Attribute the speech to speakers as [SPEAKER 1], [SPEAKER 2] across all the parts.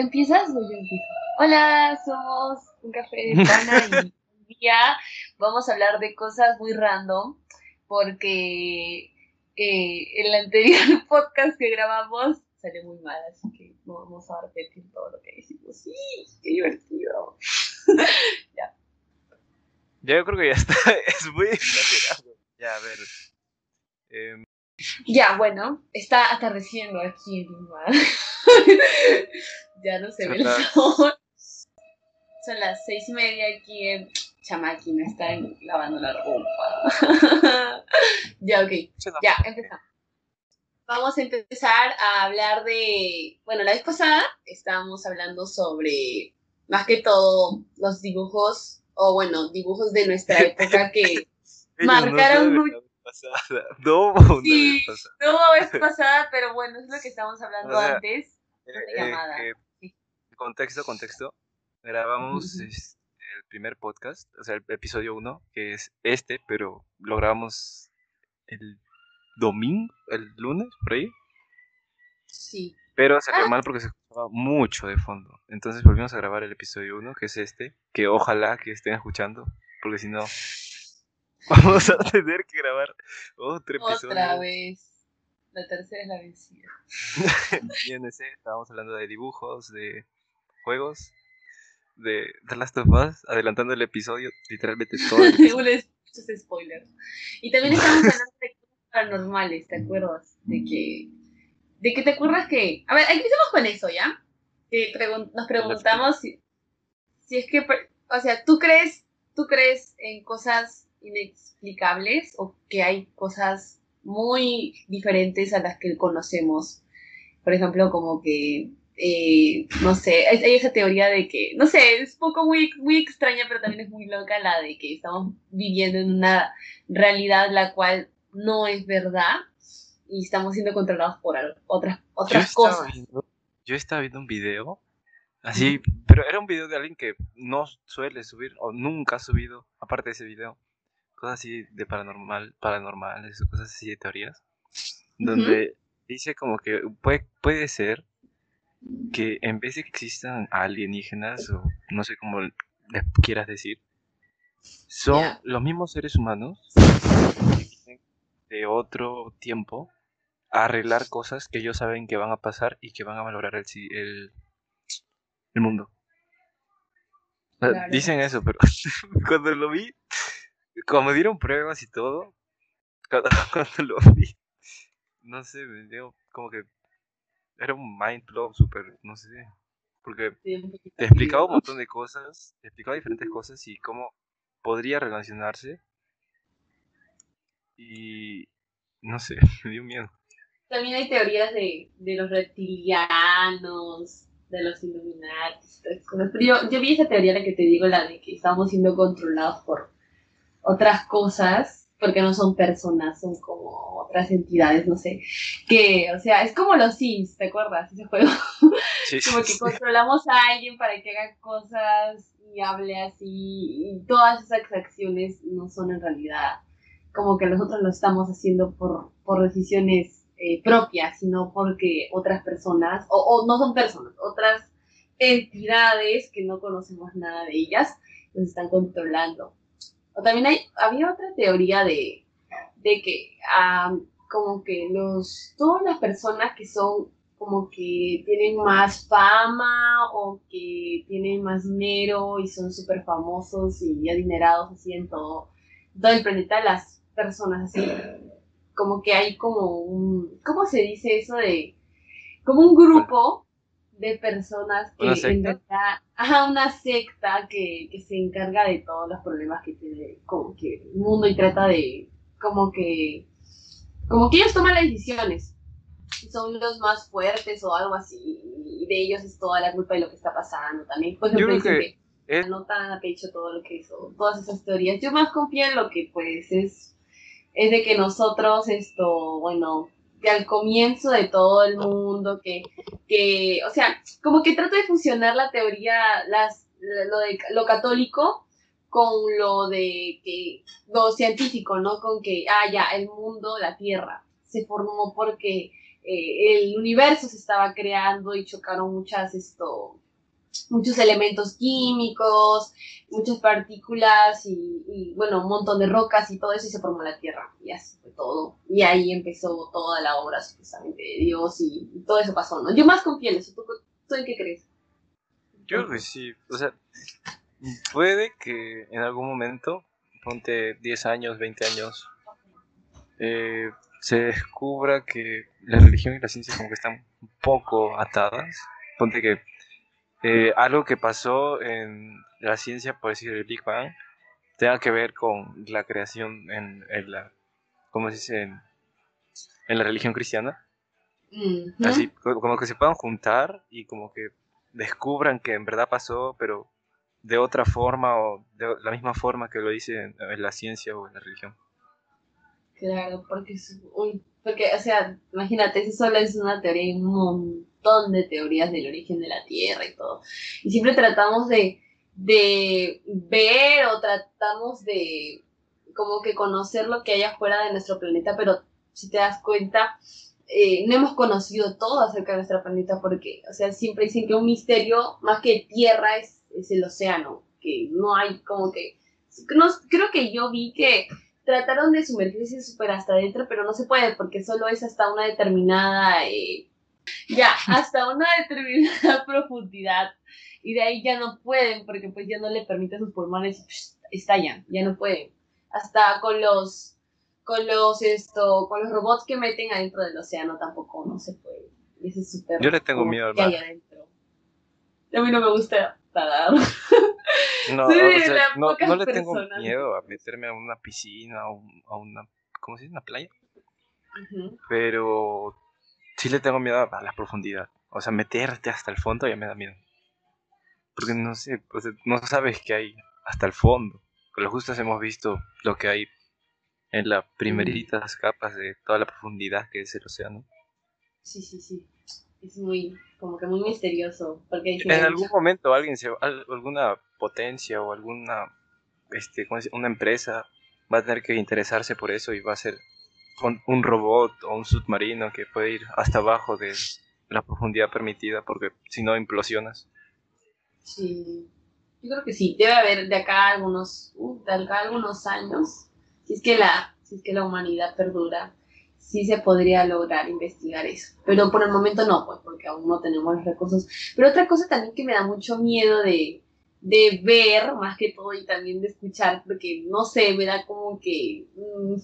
[SPEAKER 1] empiezas o yo empiezo? Hola, somos un café de pana y hoy día vamos a hablar de cosas muy random porque eh, el anterior podcast que grabamos salió muy mal, así que no vamos a repetir todo lo que decimos. Sí, qué divertido. ya.
[SPEAKER 2] Ya yo creo que ya está, es muy exagerado. Ya, a ver. em,
[SPEAKER 1] Ya, bueno, está atardeciendo aquí en Lima. Ya no se ve el sol. Son las seis y media aquí en Chamaquina, están lavando la ropa. ya, ok. Ya, empezamos. Vamos a empezar a hablar de. Bueno, la vez pasada estábamos hablando sobre, más que todo, los dibujos, o bueno, dibujos de nuestra época que. Marcaron
[SPEAKER 2] no vez pasada. No, una
[SPEAKER 1] Sí.
[SPEAKER 2] vez pasada.
[SPEAKER 1] No vez pasada, pero bueno, es lo que estábamos hablando
[SPEAKER 2] O sea,
[SPEAKER 1] antes.
[SPEAKER 2] Eh, eh,
[SPEAKER 1] Sí.
[SPEAKER 2] Contexto, contexto. Grabamos este, el primer podcast, o sea, el episodio 1, que es este, pero lo grabamos el domingo, el lunes, por ahí.
[SPEAKER 1] Sí.
[SPEAKER 2] Pero salió
[SPEAKER 1] Ah.
[SPEAKER 2] mal porque se escuchaba mucho de fondo. Entonces volvimos a grabar el episodio 1, que es este, que ojalá que estén escuchando, porque si no, vamos a tener que grabar otro episodio.
[SPEAKER 1] Otra vez. La tercera es la vencida.
[SPEAKER 2] Y en ese estábamos hablando de dibujos, de juegos, de The Last of Us, adelantando el episodio, literalmente todo. el episodio.
[SPEAKER 1] Spoilers. Y también estamos hablando de cosas paranormales, ¿te acuerdas? De que. De que te acuerdas que. A ver, empecemos con eso, ¿ya? Que pregun- nos preguntamos si, si es que. O sea, ¿tú crees, ¿tú crees en cosas inexplicables o que hay cosas muy diferentes a las que conocemos? Por ejemplo, como que. Eh, no sé, hay, hay esa teoría de que, no sé, es un poco muy, muy extraña, pero también es muy loca la de que estamos viviendo en una realidad la cual no es verdad y estamos siendo controlados por otras, otras cosas.
[SPEAKER 2] viendo, yo estaba viendo un video, así, pero era un video de alguien que no suele subir, o nunca ha subido, aparte de ese video, cosas así de paranormal, paranormales o cosas así de teorías, donde dice como que puede, puede ser que en vez de que existan alienígenas, o no sé cómo les quieras decir, son los mismos seres humanos de otro tiempo a arreglar cosas que ellos saben que van a pasar y que van a valorar el, el, el mundo.
[SPEAKER 1] Claro.
[SPEAKER 2] Dicen eso, pero cuando lo vi, como dieron pruebas y todo, cuando, cuando lo vi, no sé, me dio como que era un mind blow súper, no sé, porque te explicaba un montón de cosas, te explicaba diferentes cosas y cómo podría relacionarse. Y no sé, me dio miedo.
[SPEAKER 1] También hay teorías de, de los reptilianos, de los Illuminati, cosas. Pero yo, yo vi esa teoría, la que te digo, la de que estamos siendo controlados por otras cosas, porque no son personas, son como otras entidades, no sé. Que, o sea, es como los Sims, ¿te acuerdas? Ese juego.
[SPEAKER 2] Sí,
[SPEAKER 1] como que controlamos a alguien para que haga cosas y hable así y todas esas acciones no son en realidad como que nosotros lo estamos haciendo por, por decisiones eh, propias, sino porque otras personas, o, o no son personas, otras entidades que no conocemos nada de ellas, nos están controlando. O también hay, había otra teoría de, de que ah, como que los, todas las personas que son como que tienen más fama o que tienen más dinero y son súper famosos y adinerados así en todo, todo el planeta, las personas así, como que hay como un, ¿cómo se dice eso de? Como un grupo de personas que
[SPEAKER 2] ¿Una
[SPEAKER 1] en verdad, ajá, una secta que, que se encarga de todos los problemas que tiene como que el mundo y trata de, como que, como que ellos toman las decisiones son los más fuertes o algo así, y de ellos es toda la culpa de lo que está pasando también. Por
[SPEAKER 2] Yo creo que
[SPEAKER 1] que
[SPEAKER 2] es-
[SPEAKER 1] no tan a pecho todo lo que hizo, todas esas teorías. Yo más confío en lo que pues es, es de que nosotros esto, bueno, que al comienzo de todo el mundo, que, que, o sea, como que trata de fusionar la teoría, las, lo de lo católico con lo de que, lo científico, ¿no? Con que, ah, ya, el mundo, la Tierra, se formó porque eh, el universo se estaba creando y chocaron muchas, esto, muchos elementos químicos, muchas partículas y, bueno, un montón de rocas y todo eso y se formó la Tierra. Y así fue todo. Y ahí empezó toda la obra supuestamente de Dios y, todo eso pasó, ¿no? Yo más confío en eso. ¿Tú, en qué crees?
[SPEAKER 2] Yo creo que sí. O sea, puede que en algún momento, ponte 10 años, 20 años, eh, se descubra que la religión y la ciencia como que están un poco atadas. Ponte que eh, algo que pasó en la ciencia, por decir el Big Bang, tenga que ver con la creación en, la, ¿cómo se dice? En, la religión cristiana. Así, como que se puedan juntar y como que descubran que en verdad pasó, pero de otra forma o de la misma forma que lo dice en, la ciencia o en la religión.
[SPEAKER 1] Claro, porque es un, porque, o sea, imagínate, eso solo es una teoría y un montón de teorías del origen de la Tierra y todo. Y siempre tratamos de, de ver o tratamos de como que conocer lo que hay afuera de nuestro planeta, pero si te das cuenta, eh, no hemos conocido todo acerca de nuestro planeta porque, o sea, siempre dicen que un misterio más que tierra es, es el océano, que no hay como que... No, creo que yo vi que trataron de sumergirse súper hasta adentro, pero no se puede porque solo es hasta una determinada, eh, ya, hasta una determinada profundidad. Y de ahí ya no pueden porque pues ya no le permite a sus pulmones estallan, ya no pueden. Hasta con los, con los, esto, con los robots que meten adentro del océano tampoco no se puede. Ese es súper.
[SPEAKER 2] Yo le tengo miedo al mar.
[SPEAKER 1] A mí no me gusta nadar.
[SPEAKER 2] No, no, le tengo miedo a meterme a una piscina o a una, ¿cómo se dice? ¿Una playa? Pero sí le tengo miedo a la profundidad. O sea, meterte hasta el fondo ya me da miedo. Porque no sé, no sabes qué hay hasta el fondo. Con los justos hemos visto lo que hay en las primeritas capas de toda la profundidad que es el océano.
[SPEAKER 1] Sí, sí, sí. Es muy, como que muy misterioso. Porque
[SPEAKER 2] en algún momento alguien se, alguna potencia o alguna este, una empresa va a tener que interesarse por eso y va a ser un, robot o un submarino que puede ir hasta abajo de la profundidad permitida porque si no implosionas.
[SPEAKER 1] Sí, yo creo que sí, debe haber de acá algunos, uh, de acá algunos años, si es que la, si es que la humanidad perdura, sí se podría lograr investigar eso. Pero por el momento no, pues, porque aún no tenemos los recursos. Pero otra cosa también que me da mucho miedo de, de ver más que todo y también de escuchar, porque no sé, me da como que mm,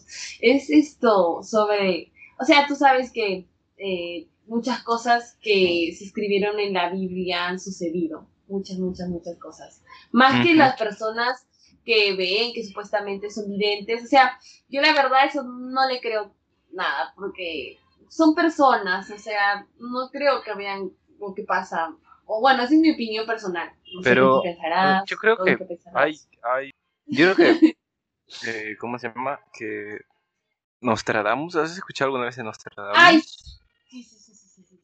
[SPEAKER 1] es esto sobre, o sea, tú sabes que eh, muchas cosas que se escribieron en la Biblia han sucedido, muchas, muchas, muchas cosas, más que las personas que ven, que supuestamente son videntes, o sea, yo la verdad eso no le creo nada, porque son personas, o sea, no creo que vean lo que pasa o bueno, esa es mi opinión personal.
[SPEAKER 2] Pero yo creo que, hay, hay, yo creo que, eh, ¿cómo se llama? Que Nostradamus, ¿has escuchado alguna vez de Nostradamus?
[SPEAKER 1] Ay, sí, sí, sí.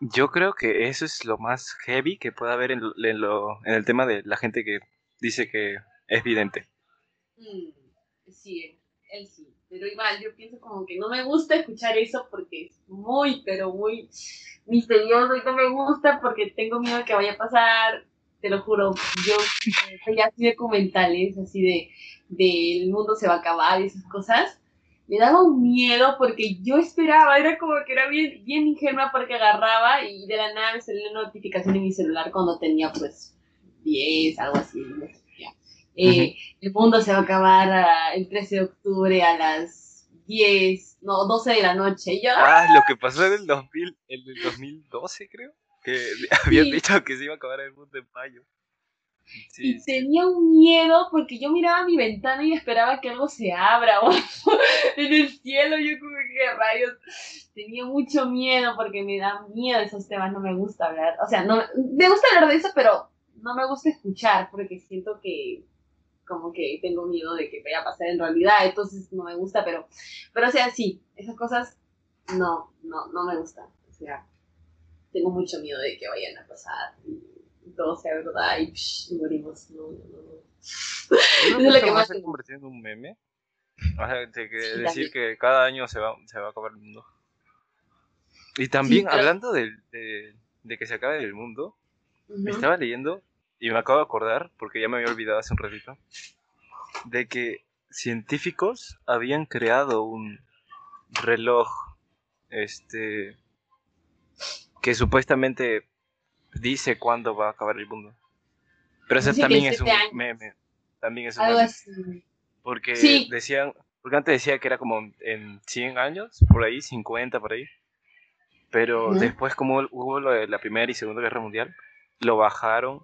[SPEAKER 2] Yo creo que eso es lo más heavy que puede haber en, lo, en el tema de la gente que dice que es vidente.
[SPEAKER 1] Mm, sí, él sí. Pero igual, yo pienso como que no me gusta escuchar eso porque es muy, pero muy misterioso y no me gusta porque tengo miedo de que vaya a pasar. Te lo juro, yo veía así documentales, así de, de el mundo se va a acabar y esas cosas. Me daba un miedo porque yo esperaba, era como que era bien, bien ingenua porque agarraba y de la nada me salió una notificación en mi celular cuando tenía pues 10, algo así. Eh, el mundo se va a acabar el 13 de octubre a las 10, no, 12 de la noche. yo,
[SPEAKER 2] ah, lo que pasó en el, 2000, en el 2012, creo. Que habían dicho que se iba a acabar el mundo en mayo.
[SPEAKER 1] y tenía un miedo porque yo miraba mi ventana y esperaba que algo se abra o en el cielo. Yo como que rayos. Tenía mucho miedo porque me da miedo esos temas. No me gusta hablar. O sea, no me gusta hablar de eso, pero no me gusta escuchar porque siento que como que tengo miedo de que vaya a pasar en realidad, entonces no me gusta, pero, pero o sea, sí, esas cosas no, no, no me gustan, o sea, tengo mucho miedo de que vayan a pasar y, todo sea verdad y, morimos, no, no, no.
[SPEAKER 2] ¿No es lo que más se convertir en un meme? O sea, de que decir que cada año se va, se va a acabar el mundo. Y también,
[SPEAKER 1] pero-
[SPEAKER 2] hablando del- de, de que se acabe el mundo,
[SPEAKER 1] Ujú.
[SPEAKER 2] estaba leyendo y me acabo de acordar, porque ya me había olvidado hace un ratito, de que científicos habían creado un reloj, este, que supuestamente dice cuándo va a acabar el mundo. Pero
[SPEAKER 1] que
[SPEAKER 2] también es un
[SPEAKER 1] años.
[SPEAKER 2] meme. También es un
[SPEAKER 1] Algo
[SPEAKER 2] meme.
[SPEAKER 1] así.
[SPEAKER 2] Porque
[SPEAKER 1] Sí.
[SPEAKER 2] decían, porque antes decía que era como en 100 años, por ahí, 50 por ahí. Pero después como hubo lo de la Primera y Segunda Guerra Mundial, lo bajaron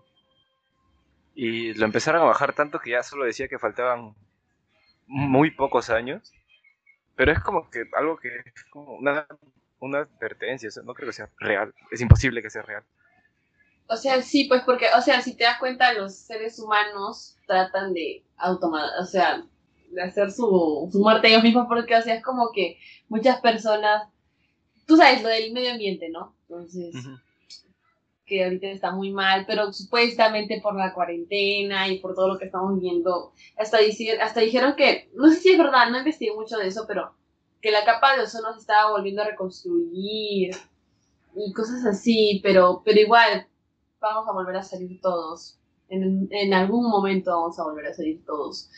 [SPEAKER 2] y lo empezaron a bajar tanto que ya solo decía que faltaban muy pocos años. Pero es como que algo que es como una, una advertencia, o sea, no creo que sea real, es imposible que sea real.
[SPEAKER 1] O sea, sí, pues porque, o sea, si te das cuenta, los seres humanos tratan de automa o sea, de hacer su, su muerte ellos mismos porque, o sea, es como que muchas personas, tú sabes, lo del medio ambiente, ¿no? Entonces. Que ahorita está muy mal, pero supuestamente por la cuarentena y por todo lo que estamos viendo, hasta, dici- hasta dijeron que, no sé si es verdad, no investigué mucho de eso, pero que la capa de ozono se estaba volviendo a reconstruir y cosas así, pero, pero igual vamos a volver a salir todos. En, en algún momento vamos a volver a salir todos.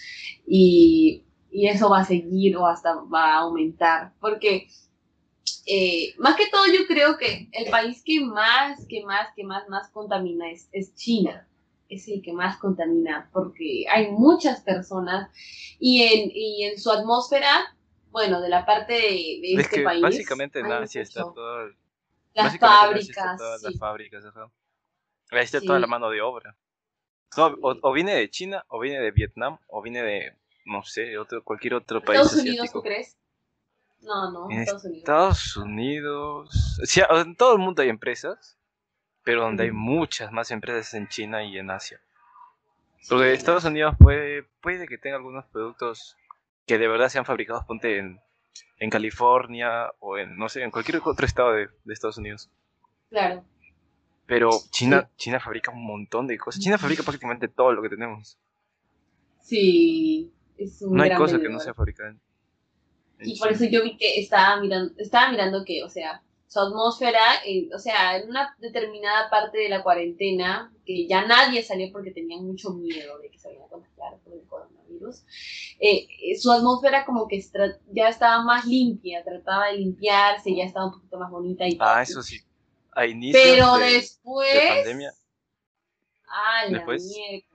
[SPEAKER 1] Y, y eso va a seguir o hasta va a aumentar. Porque eh, más que todo yo creo que el país que más, que más, que más, más contamina es, es China. Es el que más contamina porque hay muchas personas y en, y en su atmósfera, bueno, de la parte de, de
[SPEAKER 2] Es
[SPEAKER 1] este
[SPEAKER 2] que
[SPEAKER 1] país.
[SPEAKER 2] básicamente en Asia está todo,
[SPEAKER 1] Las fábricas,
[SPEAKER 2] todas
[SPEAKER 1] sí.
[SPEAKER 2] las fábricas, ajá. Ahí está
[SPEAKER 1] Sí.
[SPEAKER 2] toda la mano de obra. No, o, o viene de China, o viene de Vietnam, o viene de, no sé, otro, cualquier otro país
[SPEAKER 1] ¿Estados Unidos, tú crees? No, no,
[SPEAKER 2] En
[SPEAKER 1] Estados Unidos.
[SPEAKER 2] Estados Unidos. En todo el mundo hay empresas, pero donde hay muchas más empresas es en China y en Asia.
[SPEAKER 1] Sí.
[SPEAKER 2] de Estados Unidos puede, puede que tenga algunos productos que de verdad sean fabricados, ponte en, en California o en, no sé, en cualquier otro estado de, de Estados Unidos.
[SPEAKER 1] Claro.
[SPEAKER 2] Pero China, China fabrica un montón de cosas. China fabrica prácticamente todo lo que tenemos.
[SPEAKER 1] Sí, es un
[SPEAKER 2] No hay cosa que no sea fabricada
[SPEAKER 1] Y por eso yo vi que estaba mirando, estaba mirando que, o sea, su atmósfera, eh, o sea, en una determinada parte de la cuarentena, que ya nadie salió porque tenían mucho miedo de que se vayan a contagiar por el coronavirus, eh, eh, su atmósfera como que ya estaba más limpia, trataba de limpiarse, ya estaba un poquito más bonita y.
[SPEAKER 2] Ah, eso sí. A inicios
[SPEAKER 1] Pero
[SPEAKER 2] de-
[SPEAKER 1] después...
[SPEAKER 2] de pandemia.
[SPEAKER 1] Ah, la
[SPEAKER 2] Después-
[SPEAKER 1] miércoles.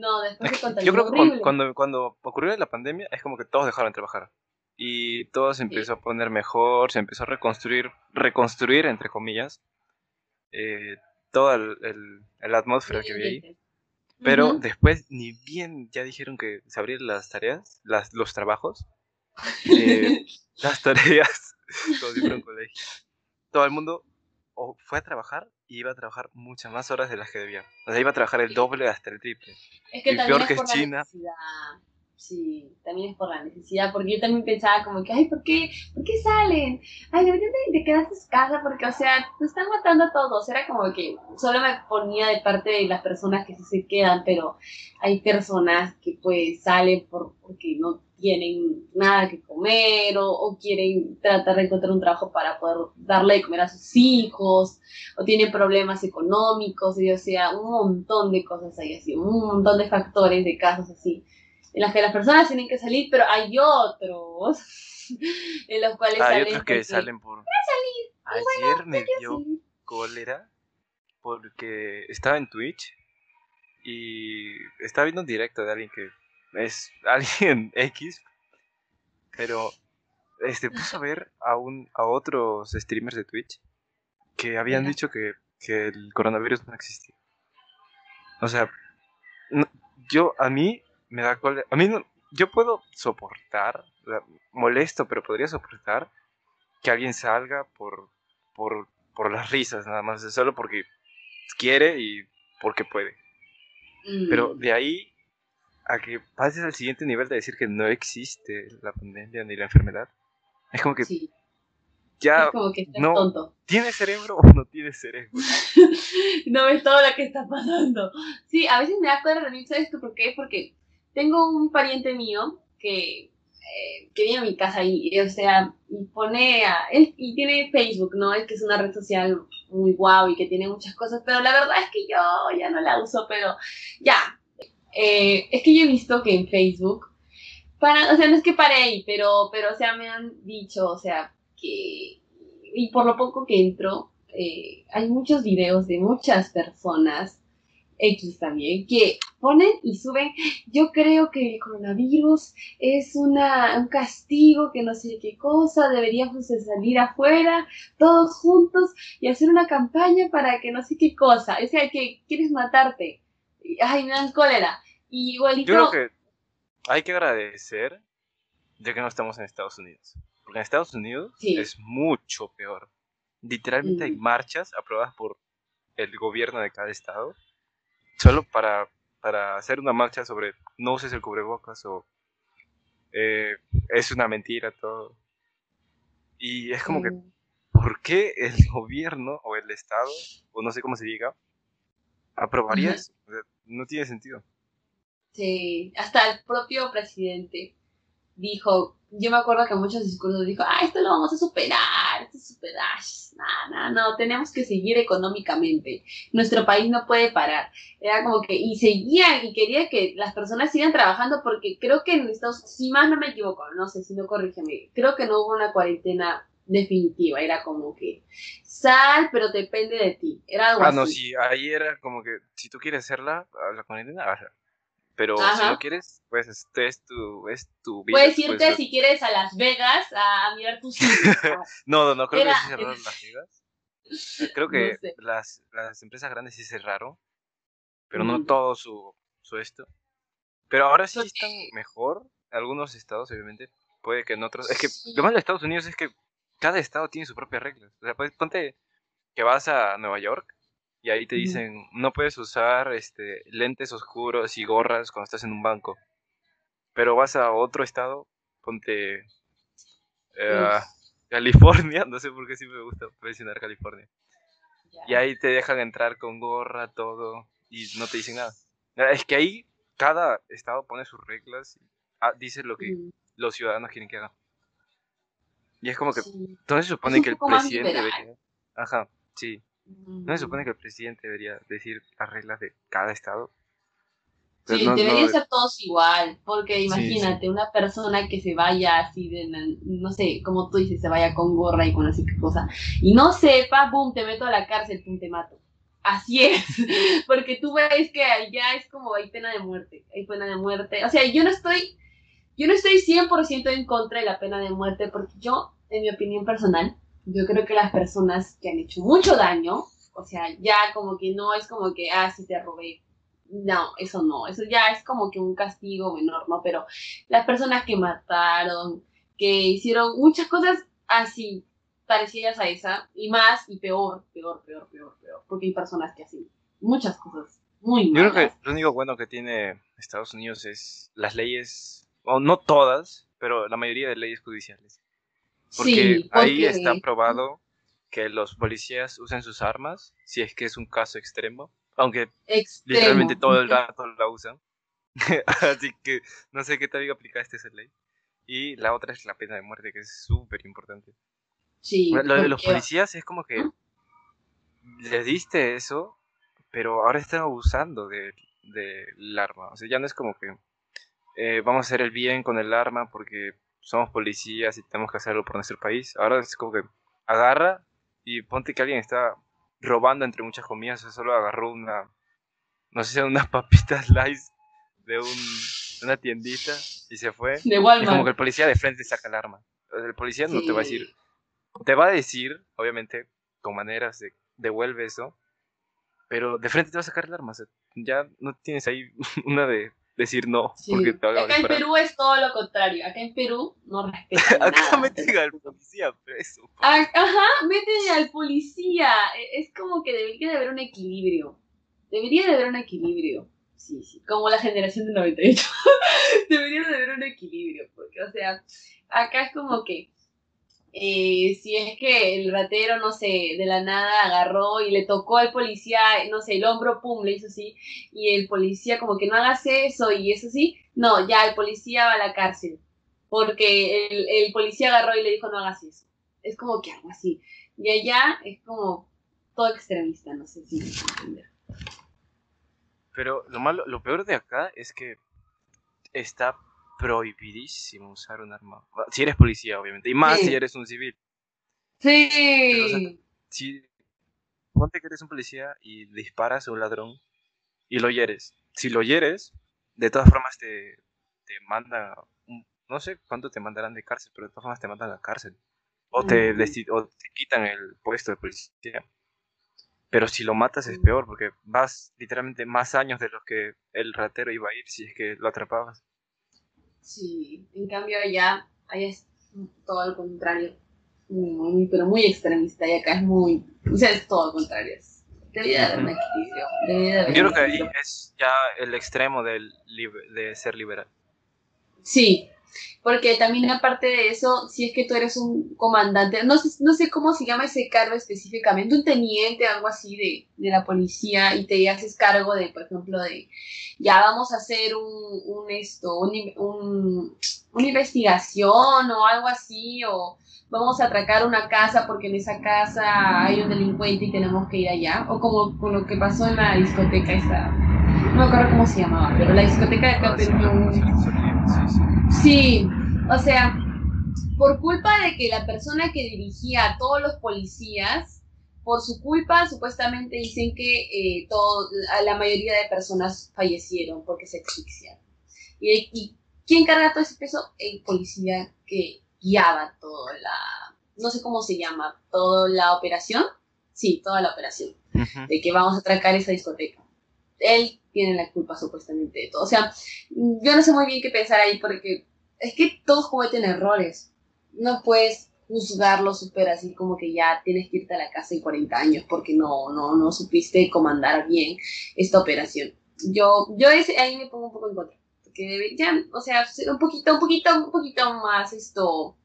[SPEAKER 1] No, después
[SPEAKER 2] Es
[SPEAKER 1] se
[SPEAKER 2] que
[SPEAKER 1] contagió
[SPEAKER 2] yo creo que
[SPEAKER 1] horrible.
[SPEAKER 2] cuando, cuando, ocurrió la pandemia es como que todos dejaron de trabajar. Y todo se empezó a poner mejor, se empezó a reconstruir, reconstruir entre comillas, eh, toda el, el- la atmósfera que había ahí. Pero
[SPEAKER 1] Ujú.
[SPEAKER 2] después, ni bien ya dijeron que se abrieron las tareas, las, los trabajos, eh, las tareas, como si fuera un colegio. Todo el mundo o fue a trabajar y iba a trabajar muchas más horas de las que debía. O sea, iba a trabajar el doble hasta el triple.
[SPEAKER 1] Es que
[SPEAKER 2] Y
[SPEAKER 1] también
[SPEAKER 2] peor
[SPEAKER 1] es
[SPEAKER 2] que
[SPEAKER 1] por
[SPEAKER 2] es
[SPEAKER 1] la
[SPEAKER 2] China.
[SPEAKER 1] necesidad. Sí, también es por la necesidad, porque yo también pensaba como que, ay, ¿por qué, ¿por qué salen? Ay, deberían de, de quedarse en casa porque, o sea, te están matando a todos. Era como que solo me ponía de parte de las personas que sí se quedan, pero hay personas que pues salen por, porque no tienen nada que comer o, o quieren tratar de encontrar un trabajo para poder darle de comer a sus hijos o tienen problemas económicos, y, o sea, un montón de cosas ahí así, un montón de factores, de casos así, en las que las personas tienen que salir, pero hay otros en los cuales
[SPEAKER 2] Hay
[SPEAKER 1] salen
[SPEAKER 2] otros que
[SPEAKER 1] porque-
[SPEAKER 2] salen por...
[SPEAKER 1] salir,
[SPEAKER 2] Ayer me dio
[SPEAKER 1] salir.
[SPEAKER 2] cólera porque estaba en Twitch y estaba viendo un directo de alguien que es alguien X, pero este puso a ver a un a otros streamers de Twitch que habían dicho que, que el coronavirus no existía. O sea, no- yo a mí me da cólera, a mí no, yo puedo soportar, molesto, pero podría soportar que alguien salga por por por las risas nada más, solo porque quiere y porque puede.
[SPEAKER 1] Mm,
[SPEAKER 2] Pero de ahí a que pases al siguiente nivel de decir que no existe la pandemia ni la enfermedad, es como que
[SPEAKER 1] sí,
[SPEAKER 2] ya
[SPEAKER 1] es como que estás
[SPEAKER 2] no.
[SPEAKER 1] tonto.
[SPEAKER 2] tiene cerebro o no tiene cerebro.
[SPEAKER 1] no ves todo lo que está pasando. Sí, a veces me da cólera también, ¿sabes tú por qué? Porque tengo un pariente mío que eh, que viene a mi casa y, o sea, y pone a, él, y tiene Facebook, ¿no? Es que es una red social muy guau y que tiene muchas cosas, pero la verdad es que yo ya no la uso, pero ya. Eh, es que yo he visto que en Facebook, para, o sea, no es que pare ahí, pero, pero, o sea, me han dicho, o sea, que, y por lo poco que entro, eh, hay muchos videos de muchas personas X también, que ponen y suben, yo creo que el coronavirus es una, un castigo, que no sé qué cosa, deberíamos de salir afuera, todos juntos, y hacer una campaña para que no sé qué cosa, o sea, que quieres matarte, ay, me dan cólera, y igualito...
[SPEAKER 2] Yo creo que hay que agradecer de que no estamos en Estados Unidos, porque en Estados Unidos es mucho peor. Literalmente hay mm. marchas aprobadas por el gobierno de cada estado solo para, para hacer una marcha sobre no uses el cubrebocas o eh, es una mentira todo. Y es como que. ¿por qué el gobierno o el Estado, o no sé cómo se diga, aprobaría eso? no tiene sentido.
[SPEAKER 1] Sí, hasta el propio presidente dijo, yo me acuerdo que en muchos discursos dijo, ah, esto lo vamos a superar, esto es superar, no, no, no, tenemos que seguir económicamente, nuestro país no puede parar. Era como que, y seguía y quería que las personas sigan trabajando porque creo que en Estados Unidos, si más no me equivoco, no sé si no corrígeme, creo que no hubo una cuarentena definitiva, era como que sal, pero depende de ti, era algo
[SPEAKER 2] ah, no, sí, ahí era como que si tú quieres hacerla, la cuarentena, pero si no quieres, pues este es tu, es tu
[SPEAKER 1] vida. Puedes irte si quieres a Las Vegas a mirar tus
[SPEAKER 2] No, no, no, creo que sí cerraron Las Vegas. Eh, creo que las, las empresas grandes sí cerraron, pero no todo su, su esto. Pero ahora sí están mejor. Algunos estados, obviamente, puede que en otros. Es que lo malo de Estados Unidos es que cada estado tiene sus propias reglas. O sea, pues, ponte que vas a Nueva York y ahí te dicen, no puedes usar este, lentes oscuros y gorras cuando estás en un banco. Pero vas a otro estado, ponte eh, California, no sé por qué sí me gusta mencionar California. Y ahí te dejan entrar con gorra, todo, y no te dicen nada. Es que ahí cada estado pone sus reglas y ah, dice lo que los ciudadanos quieren que hagan. Y es como que, entonces se supone que el presidente debería... Ajá, sí. ¿No se supone que el presidente debería decir las reglas de cada estado?
[SPEAKER 1] sí, debería ser todos igual, porque imagínate, una persona que se vaya así de, no sé, como tú dices, se vaya con gorra y con así que cosa, y no sepa, boom, te meto a la cárcel, pum, te mato. Así es, porque tú ves que ya es como hay pena de muerte, hay pena de muerte. O sea, yo no estoy, yo no estoy 100% en contra de la pena de muerte, porque yo, en mi opinión personal, yo creo que las personas que han hecho mucho daño, o sea, ya como que no es como que, ah, sí te robé. No, eso no, eso ya es como que un castigo menor, ¿no? Pero las personas que mataron, que hicieron muchas cosas así, parecidas a esa, y más, y peor, peor, peor, peor, peor, porque hay personas que hacen muchas cosas muy malas.
[SPEAKER 2] Yo creo que lo único bueno que tiene Estados Unidos es las leyes, o no todas, pero la mayoría de leyes judiciales. Porque, ahí está probado que los policías usen sus armas si es que es un caso extremo, aunque literalmente todo el rato la usan. Así que no sé qué te digo aplicar esta ley. Y la otra es la pena de muerte, que es súper importante.
[SPEAKER 1] Sí,
[SPEAKER 2] lo de los policías es como que les diste eso, pero ahora están abusando del de, arma. O sea, ya no es como que eh, vamos a hacer el bien con el arma porque somos policías y tenemos que hacerlo por nuestro país. Ahora es como que agarra y ponte que alguien está robando entre muchas comillas, o solo agarró una, no sé, unas papitas lice de un, una tiendita y se fue.
[SPEAKER 1] De Walmart.
[SPEAKER 2] Y como que el policía de frente saca el arma. El policía no te va a decir, te va a decir, obviamente, con maneras de devuelve eso, pero de frente te va a sacar el arma. ya no tienes ahí una de decir no. Porque
[SPEAKER 1] Acá en Perú es todo lo contrario. Acá en Perú no respetan
[SPEAKER 2] Acá meten al policía preso.
[SPEAKER 1] Ajá, meten al policía. E, es como que debería de haber un equilibrio. Debería de haber un equilibrio. Sí, sí. Como la generación del 98. debería de haber un equilibrio. Porque, o sea, acá es como que eh, si es que el ratero, no sé, de la nada agarró y le tocó al policía, no sé, el hombro, pum, le hizo así, y el policía como que no hagas eso y eso sí, no, ya el policía va a la cárcel. porque el, el policía agarró y le dijo no hagas eso. Es como que algo así. Y allá es como todo extremista, no sé si entender.
[SPEAKER 2] Pero lo malo, lo peor de acá es que está prohibidísimo usar un arma. Si eres policía, obviamente. Y más
[SPEAKER 1] Sí.
[SPEAKER 2] si eres un civil.
[SPEAKER 1] Sí.
[SPEAKER 2] Si ponte que eres un policía y disparas a un ladrón y lo hieres. Si lo hieres, de todas formas te, te mandan, un- no sé cuánto te mandarán de cárcel, pero de todas formas te mandan a cárcel. O te, o te quitan el puesto de policía. Pero si lo matas es
[SPEAKER 1] Mm.
[SPEAKER 2] peor porque vas literalmente más años de los que el ratero iba a ir si es que lo atrapabas.
[SPEAKER 1] Sí, en cambio allá, allá es todo al contrario. Muy, muy, pero muy extremista y acá es muy, o sea, es todo al contrario. Es, debería haber un equilibrio. Debería haber
[SPEAKER 2] Yo creo que ahí es ya el extremo del de ser liberal.
[SPEAKER 1] Sí, porque también aparte de eso, si es que tú eres un comandante, no sé, no sé cómo se llama ese cargo específicamente, un teniente, algo así de, de la policía, y te haces cargo de, por ejemplo, de, ya vamos a hacer un, un esto, un, un- una investigación o algo así, o vamos a atracar una casa porque en esa casa hay un delincuente y tenemos que ir allá, o como con lo que pasó en la discoteca esa, no me acuerdo cómo se llamaba, pero la discoteca de acá
[SPEAKER 2] Ah, sí,
[SPEAKER 1] en Perú,
[SPEAKER 2] sí,
[SPEAKER 1] o sea, por culpa de que la persona que dirigía a todos los policías, por su culpa supuestamente dicen que eh, todo, la mayoría de personas fallecieron porque se asfixiaron. ¿Y, y quién carga todo ese peso? El policía que guiaba toda la, no sé cómo se llama, toda la operación. Sí, toda la operación de que vamos a atracar esa discoteca. Él tiene la culpa supuestamente de todo. O sea, yo no sé muy bien qué pensar ahí porque es que todos cometen errores. No puedes juzgarlo súper así como que ya tienes que irte a la casa en 40 años porque no, no, no supiste comandar bien esta operación. Yo, yo ese- ahí me pongo un poco en contra. Porque debe- ya, o sea, un poquito, un poquito, un poquito más esto,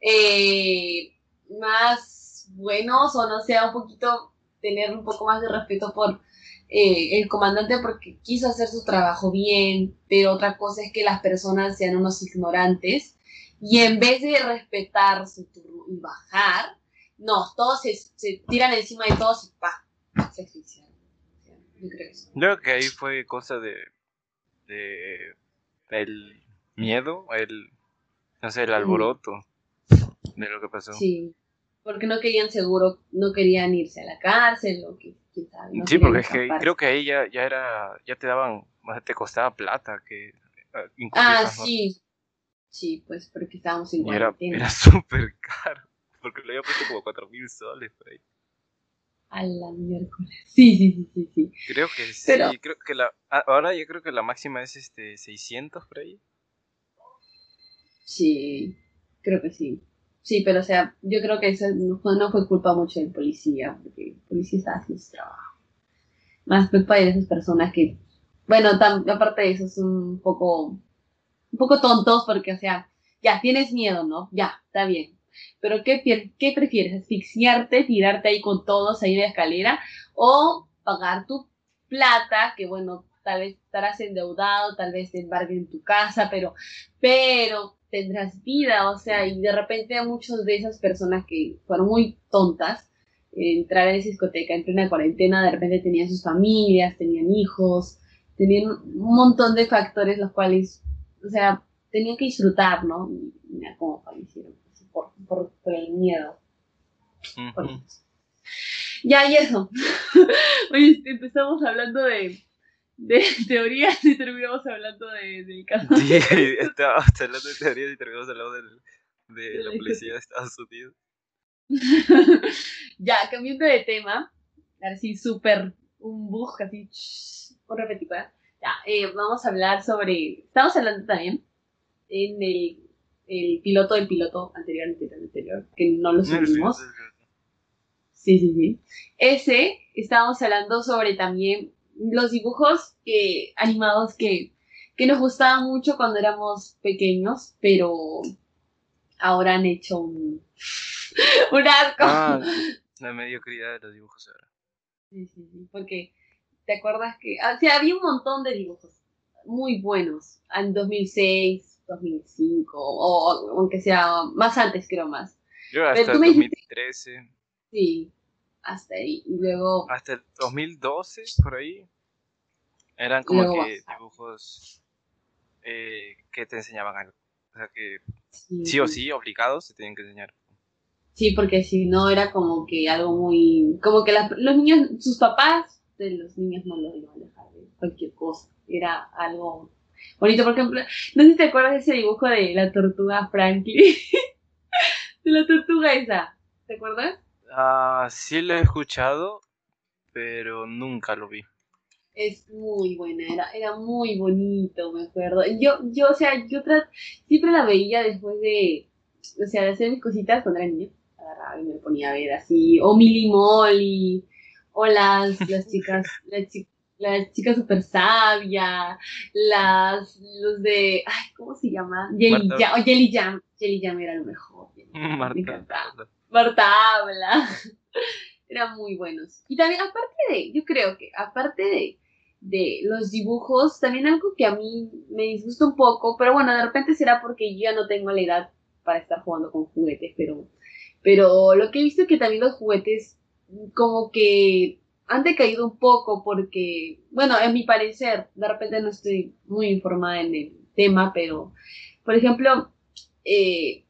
[SPEAKER 1] eh, más buenos o no sea, un poquito tener un poco más de respeto por eh, el comandante porque quiso hacer su trabajo bien, pero otra cosa es que las personas sean unos ignorantes y en vez de respetar su turno y bajar, no, todos se, se tiran encima de todos y pa, se asfixian. O sea, yo creo eso.
[SPEAKER 2] Yo creo que ahí fue cosa de, de el miedo, el no sé, el alboroto de lo que pasó.
[SPEAKER 1] Sí, porque no querían seguro, no querían irse a la cárcel o que, no
[SPEAKER 2] Sí, porque es que creo que ahí ya, ya era, ya te daban, sea, te costaba plata que eh,
[SPEAKER 1] Ah, sí. Sí, pues porque estábamos en
[SPEAKER 2] Y era,
[SPEAKER 1] cuarentena.
[SPEAKER 2] era súper caro, porque lo había puesto como cuatro mil soles por ahí.
[SPEAKER 1] A la miércoles. Sí, sí, sí, sí, sí.
[SPEAKER 2] Creo que sí,
[SPEAKER 1] Pero-
[SPEAKER 2] creo que la, ah, ahora yo creo que la máxima es este 600 por ahí.
[SPEAKER 1] Sí, creo que sí. Sí, pero o sea, yo creo que eso no fue, no fue culpa mucho del policía, porque el policía estaba haciendo su trabajo. Más culpa de esas personas que, bueno, aparte de eso, son un poco, un poco tontos, porque, o sea, ya, tienes miedo, ¿no? Ya, está bien. Pero ¿qué, qué prefieres? ¿Asfixiarte, tirarte ahí con todos ahí de escalera? ¿O pagar tu plata, que bueno, tal vez estarás endeudado, tal vez te embarguen tu casa, pero, pero tendrás vida, o sea, y de repente a muchas de esas personas que fueron muy tontas, entrar a esa discoteca en plena cuarentena, de repente tenían sus familias, tenían hijos, tenían un montón de factores los cuales, o sea, tenían que disfrutar, ¿no? Y mira cómo fallecieron, por, por, por el miedo. por eso. Ya, y eso. Oye, empezamos hablando de, de teorías y terminamos hablando de, del caso.
[SPEAKER 2] Sí, estábamos hablando de teorías y terminamos hablando del- de la policía de Estados Unidos.
[SPEAKER 1] ya, cambiando de tema, así súper un bug, así, un repetico, ¿eh? Ya, eh, vamos a hablar sobre, estamos hablando también en el, el piloto del piloto anterior, anterior, anterior, que no lo subimos. Sí, sí, sí. Ese, estábamos hablando sobre también los dibujos que, animados que, que nos gustaban mucho cuando éramos pequeños, pero ahora han hecho un, un asco.
[SPEAKER 2] Ah, la mediocridad de los dibujos ahora.
[SPEAKER 1] Sí, sí, sí, porque te acuerdas que, o sea, había un montón de dibujos muy buenos en 2006, 2005, o aunque sea más antes, creo más.
[SPEAKER 2] Yo hasta el 2013.
[SPEAKER 1] Sí, hasta ahí. Y luego...
[SPEAKER 2] Hasta el 2012, por ahí. Eran como que dibujos eh, que te enseñaban algo. O sea que sí, o sí, obligados, se tenían que enseñar.
[SPEAKER 1] Sí, porque si no era como que algo muy... Como que los niños, sus papás de los niños no los iban a dejar de cualquier cosa. Era algo bonito. Por ejemplo, no sé si te acuerdas de ese dibujo de la tortuga Franklin. de la tortuga esa. ¿Te acuerdas?
[SPEAKER 2] Ah, sí lo he escuchado, pero nunca lo vi.
[SPEAKER 1] Es muy buena, era, era muy bonito, me acuerdo. Yo, yo, o sea, yo siempre la veía después de, o sea, de hacer mis cositas cuando era niña. Agarraba y me ponía a ver así, o Milly Molly, o las, las chicas, las, la chica super sabia, las, los de, ay, ¿cómo se llama? Jelly Jam, Jelly Jam, Jelly Jam era lo mejor.
[SPEAKER 2] Marta.
[SPEAKER 1] Marta habla. Eran muy buenos. Y también, aparte de, yo creo que, aparte de, de los dibujos, también algo que a mí me disgusta un poco, pero bueno, de repente será porque yo ya no tengo la edad para estar jugando con juguetes, pero, pero lo que he visto es que también los juguetes como que han decaído un poco porque, bueno, en mi parecer, de repente no estoy muy informada en el tema, pero, por ejemplo, eh,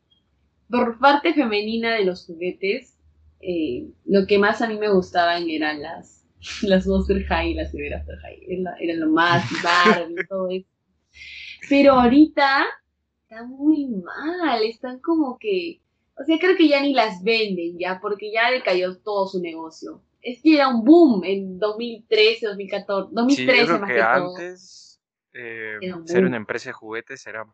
[SPEAKER 1] por parte femenina de los juguetes, eh, lo que más a mí me gustaban eran las, las Monster High y las Cyber After High. Eran, lo más Barbie y todo eso. Pero ahorita están muy mal, están como que. O sea, creo que ya ni las venden ya, porque ya decayó todo su negocio. Es que era un boom en 2013, 2014, 2013 sí, yo creo que,
[SPEAKER 2] antes eh, ser una empresa de juguetes era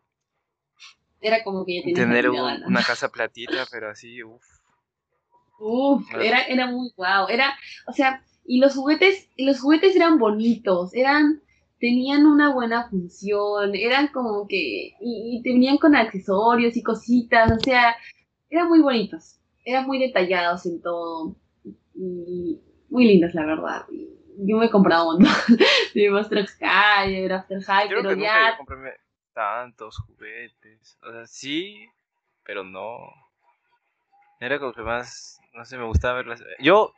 [SPEAKER 1] era como que ya tenía
[SPEAKER 2] tener una casa platita, pero así, uff.
[SPEAKER 1] Uf, era, era muy guau. Era, o sea, y los juguetes, los juguetes eran bonitos, eran, tenían una buena función, eran como que, y, tenían con accesorios y cositas, o sea, eran muy bonitos, eran muy detallados en todo, y muy lindos, la verdad. yo me he comprado un montón de Monster High, de After High, pero ya...
[SPEAKER 2] tantos juguetes, o sea, sí, pero no. Era como que más no sé, me gustaba verlas. Yo,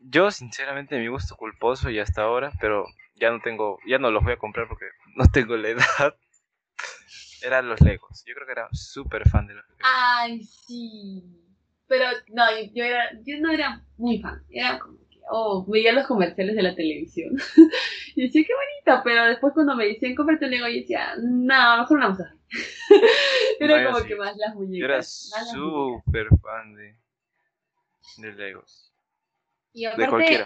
[SPEAKER 2] yo sinceramente mi gusto culposo y hasta ahora, pero ya no tengo, ya no los voy a comprar porque no tengo la edad. Eran los Legos. Yo creo que era súper fan de los Legos.
[SPEAKER 1] Ay, sí. Pero no, yo, era, yo no era muy fan. Era como que, oh, veía los comerciales de la televisión. y decía, qué bonito, pero después cuando me decían cómprate un Lego, yo decía, no, mejor no vamos a Era como que más las muñecas.
[SPEAKER 2] Yo era súper fan de de Legos.
[SPEAKER 1] Y aparte,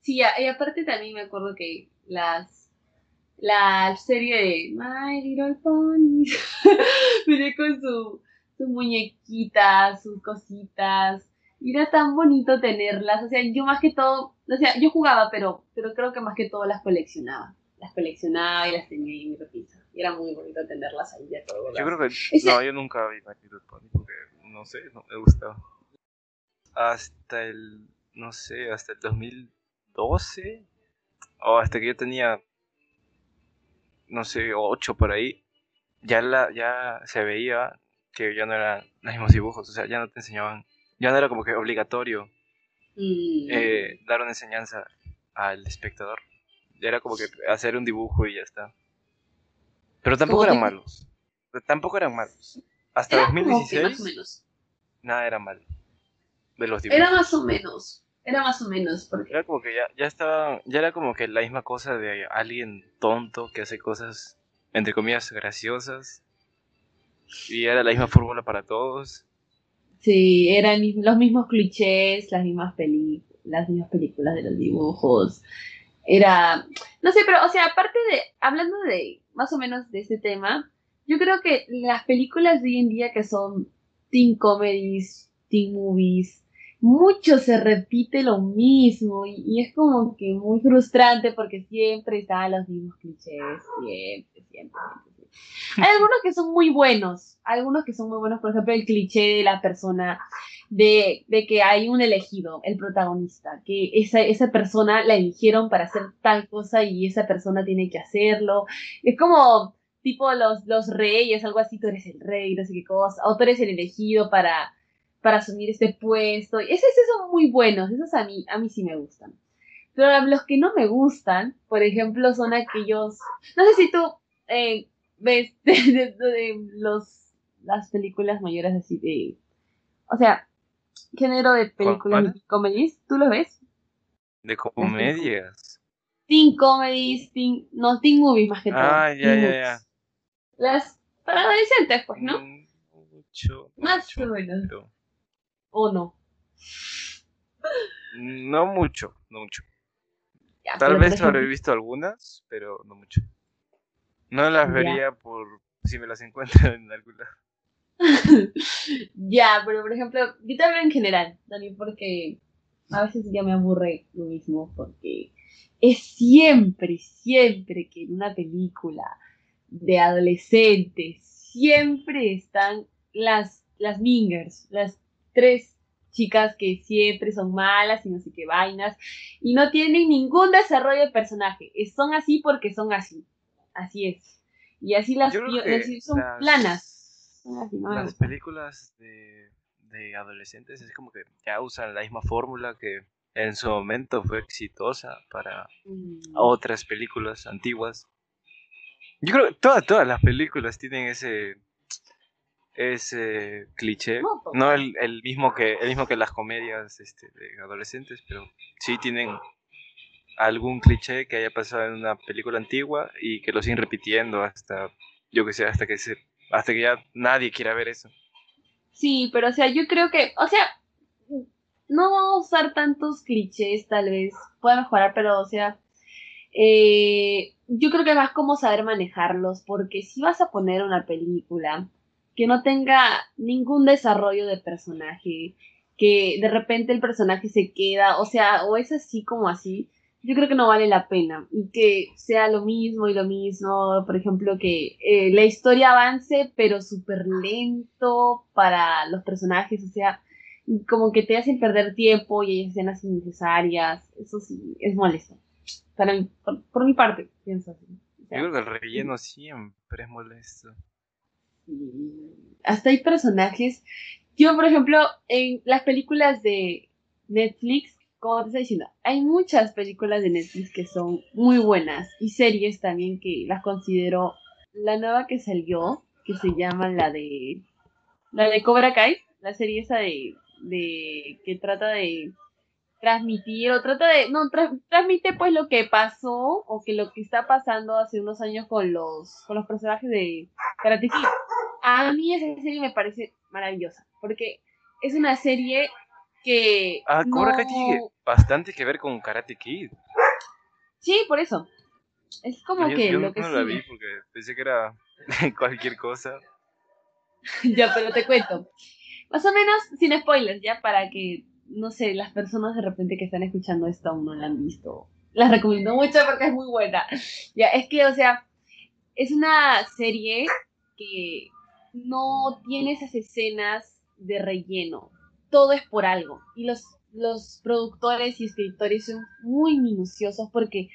[SPEAKER 1] sí, y aparte también me acuerdo que las la serie de My Little Pony venía con su, sus muñequitas, sus cositas. Y era tan bonito tenerlas. O sea, yo más que todo, o sea, yo jugaba, pero, pero creo que más que todo las coleccionaba. Las coleccionaba y las tenía en mi repisa. Y era muy bonito tenerlas ahí ya todo.
[SPEAKER 2] Yo creo que, no, yo nunca vi My Little Pony porque, no sé, no me gustaba hasta el, no sé, hasta el 2012 o hasta que yo tenía, no sé, 8 por ahí, ya, la, ya se veía que ya no eran los mismos dibujos, o sea, ya no te enseñaban, ya no era como que obligatorio mm. eh, dar una enseñanza al espectador. Ya era como que hacer un dibujo y ya está. Pero tampoco eran malos. Tampoco eran malos. Hasta 2016 nada era malo los
[SPEAKER 1] Era más o menos. Era más o menos. Porque...
[SPEAKER 2] Era como que ya, ya estaba. Ya era como que la misma cosa de alguien tonto que hace cosas, entre comillas, graciosas. Y era la misma fórmula para todos.
[SPEAKER 1] Sí, eran los mismos clichés, las mismas películas, las mismas películas de los dibujos. Era, no sé, pero, o sea, aparte de, hablando de más o menos de este tema, yo creo que las películas de hoy en día que son teen comedies, teen movies, mucho se repite lo mismo y, es como que muy frustrante porque siempre están los mismos clichés, siempre, siempre, Hay algunos que son muy buenos, algunos que son muy buenos, por ejemplo, el cliché de la persona, de, de que hay un elegido, el protagonista, que esa, esa persona la eligieron para hacer tal cosa y esa persona tiene que hacerlo. Es como, tipo los, los reyes, algo así, tú eres el rey, no sé qué cosa, o tú eres el elegido para, para asumir este puesto. Esos, son muy buenos, esos a mí, a mí sí me gustan. Pero los que no me gustan, por ejemplo, son aquellos, no sé si tú eh, ves de, los, las películas mayores así de, o sea, género de películas de comedies, ¿tú lo ves?
[SPEAKER 2] De comedias.
[SPEAKER 1] Teen comedies, teen, no, teen movies más que todo.
[SPEAKER 2] Ah, ya, ya, ya.
[SPEAKER 1] Las para adolescentes, pues, ¿no?
[SPEAKER 2] Mm, mucho.
[SPEAKER 1] Más o menos. ¿O no?
[SPEAKER 2] No mucho, no mucho. Tal vez habré visto algunas, pero no mucho. No las vería por si me las encuentro en algún lado.
[SPEAKER 1] ya, pero por ejemplo, yo te hablo en general, también porque a veces ya me aburre lo mismo, porque es siempre, siempre que en una película de adolescentes siempre están las, las mingers, las tres chicas que siempre son malas y no sé qué vainas, y no tienen ningún desarrollo de personaje. Son así porque son así. Así es. Y así las, son planas.
[SPEAKER 2] las películas de, de adolescentes es como que ya usan la misma fórmula que en su momento fue exitosa para mm. otras películas antiguas. Yo creo que todas, todas las películas tienen ese ese cliché. No, el, el, mismo que el mismo que las comedias este, de adolescentes, pero sí tienen algún cliché que haya pasado en una película antigua y que lo siguen repitiendo hasta yo que sé, hasta que se, hasta que ya nadie quiera ver eso.
[SPEAKER 1] Sí, pero o sea, yo creo que, o sea, no usar tantos clichés tal vez pueda mejorar, pero o sea, eh, yo creo que más como saber manejarlos, porque si vas a poner una película que no tenga ningún desarrollo de personaje, que de repente el personaje se queda, o sea, o es así como así, yo creo que no vale la pena. Y que sea lo mismo y lo mismo, por ejemplo, que eh, la historia avance, pero súper lento para los personajes, o sea, como que te hacen perder tiempo y hay escenas innecesarias, eso sí, es molesto. por, mi parte, pienso así.
[SPEAKER 2] Yo creo que el relleno siempre es molesto.
[SPEAKER 1] Hasta hay personajes. Yo, por ejemplo, en las películas de Netflix, como te estoy diciendo, hay muchas películas de Netflix que son muy buenas y series también que las considero. La nueva que salió, que se llama la de. La de Cobra Kai, la serie esa de de que trata de transmitir o trata de no transmite pues lo que pasó o que lo que está pasando hace unos años con los con los personajes de Karate Kid. A mí esa serie me parece maravillosa porque es una serie que
[SPEAKER 2] ah Cobra Kai tiene bastante que ver con Karate Kid.
[SPEAKER 1] Sí, por eso. Es como que
[SPEAKER 2] lo que no la vi porque pensé que era cualquier cosa.
[SPEAKER 1] ya, pero te cuento. Más o menos sin spoilers, ya, para que, no sé, las personas de repente que están escuchando esto aún no la han visto. Las recomiendo mucho porque es muy buena. Ya, es que, o sea, es una serie que no tiene esas escenas de relleno. Todo es por algo. Y los, los productores y escritores son muy minuciosos porque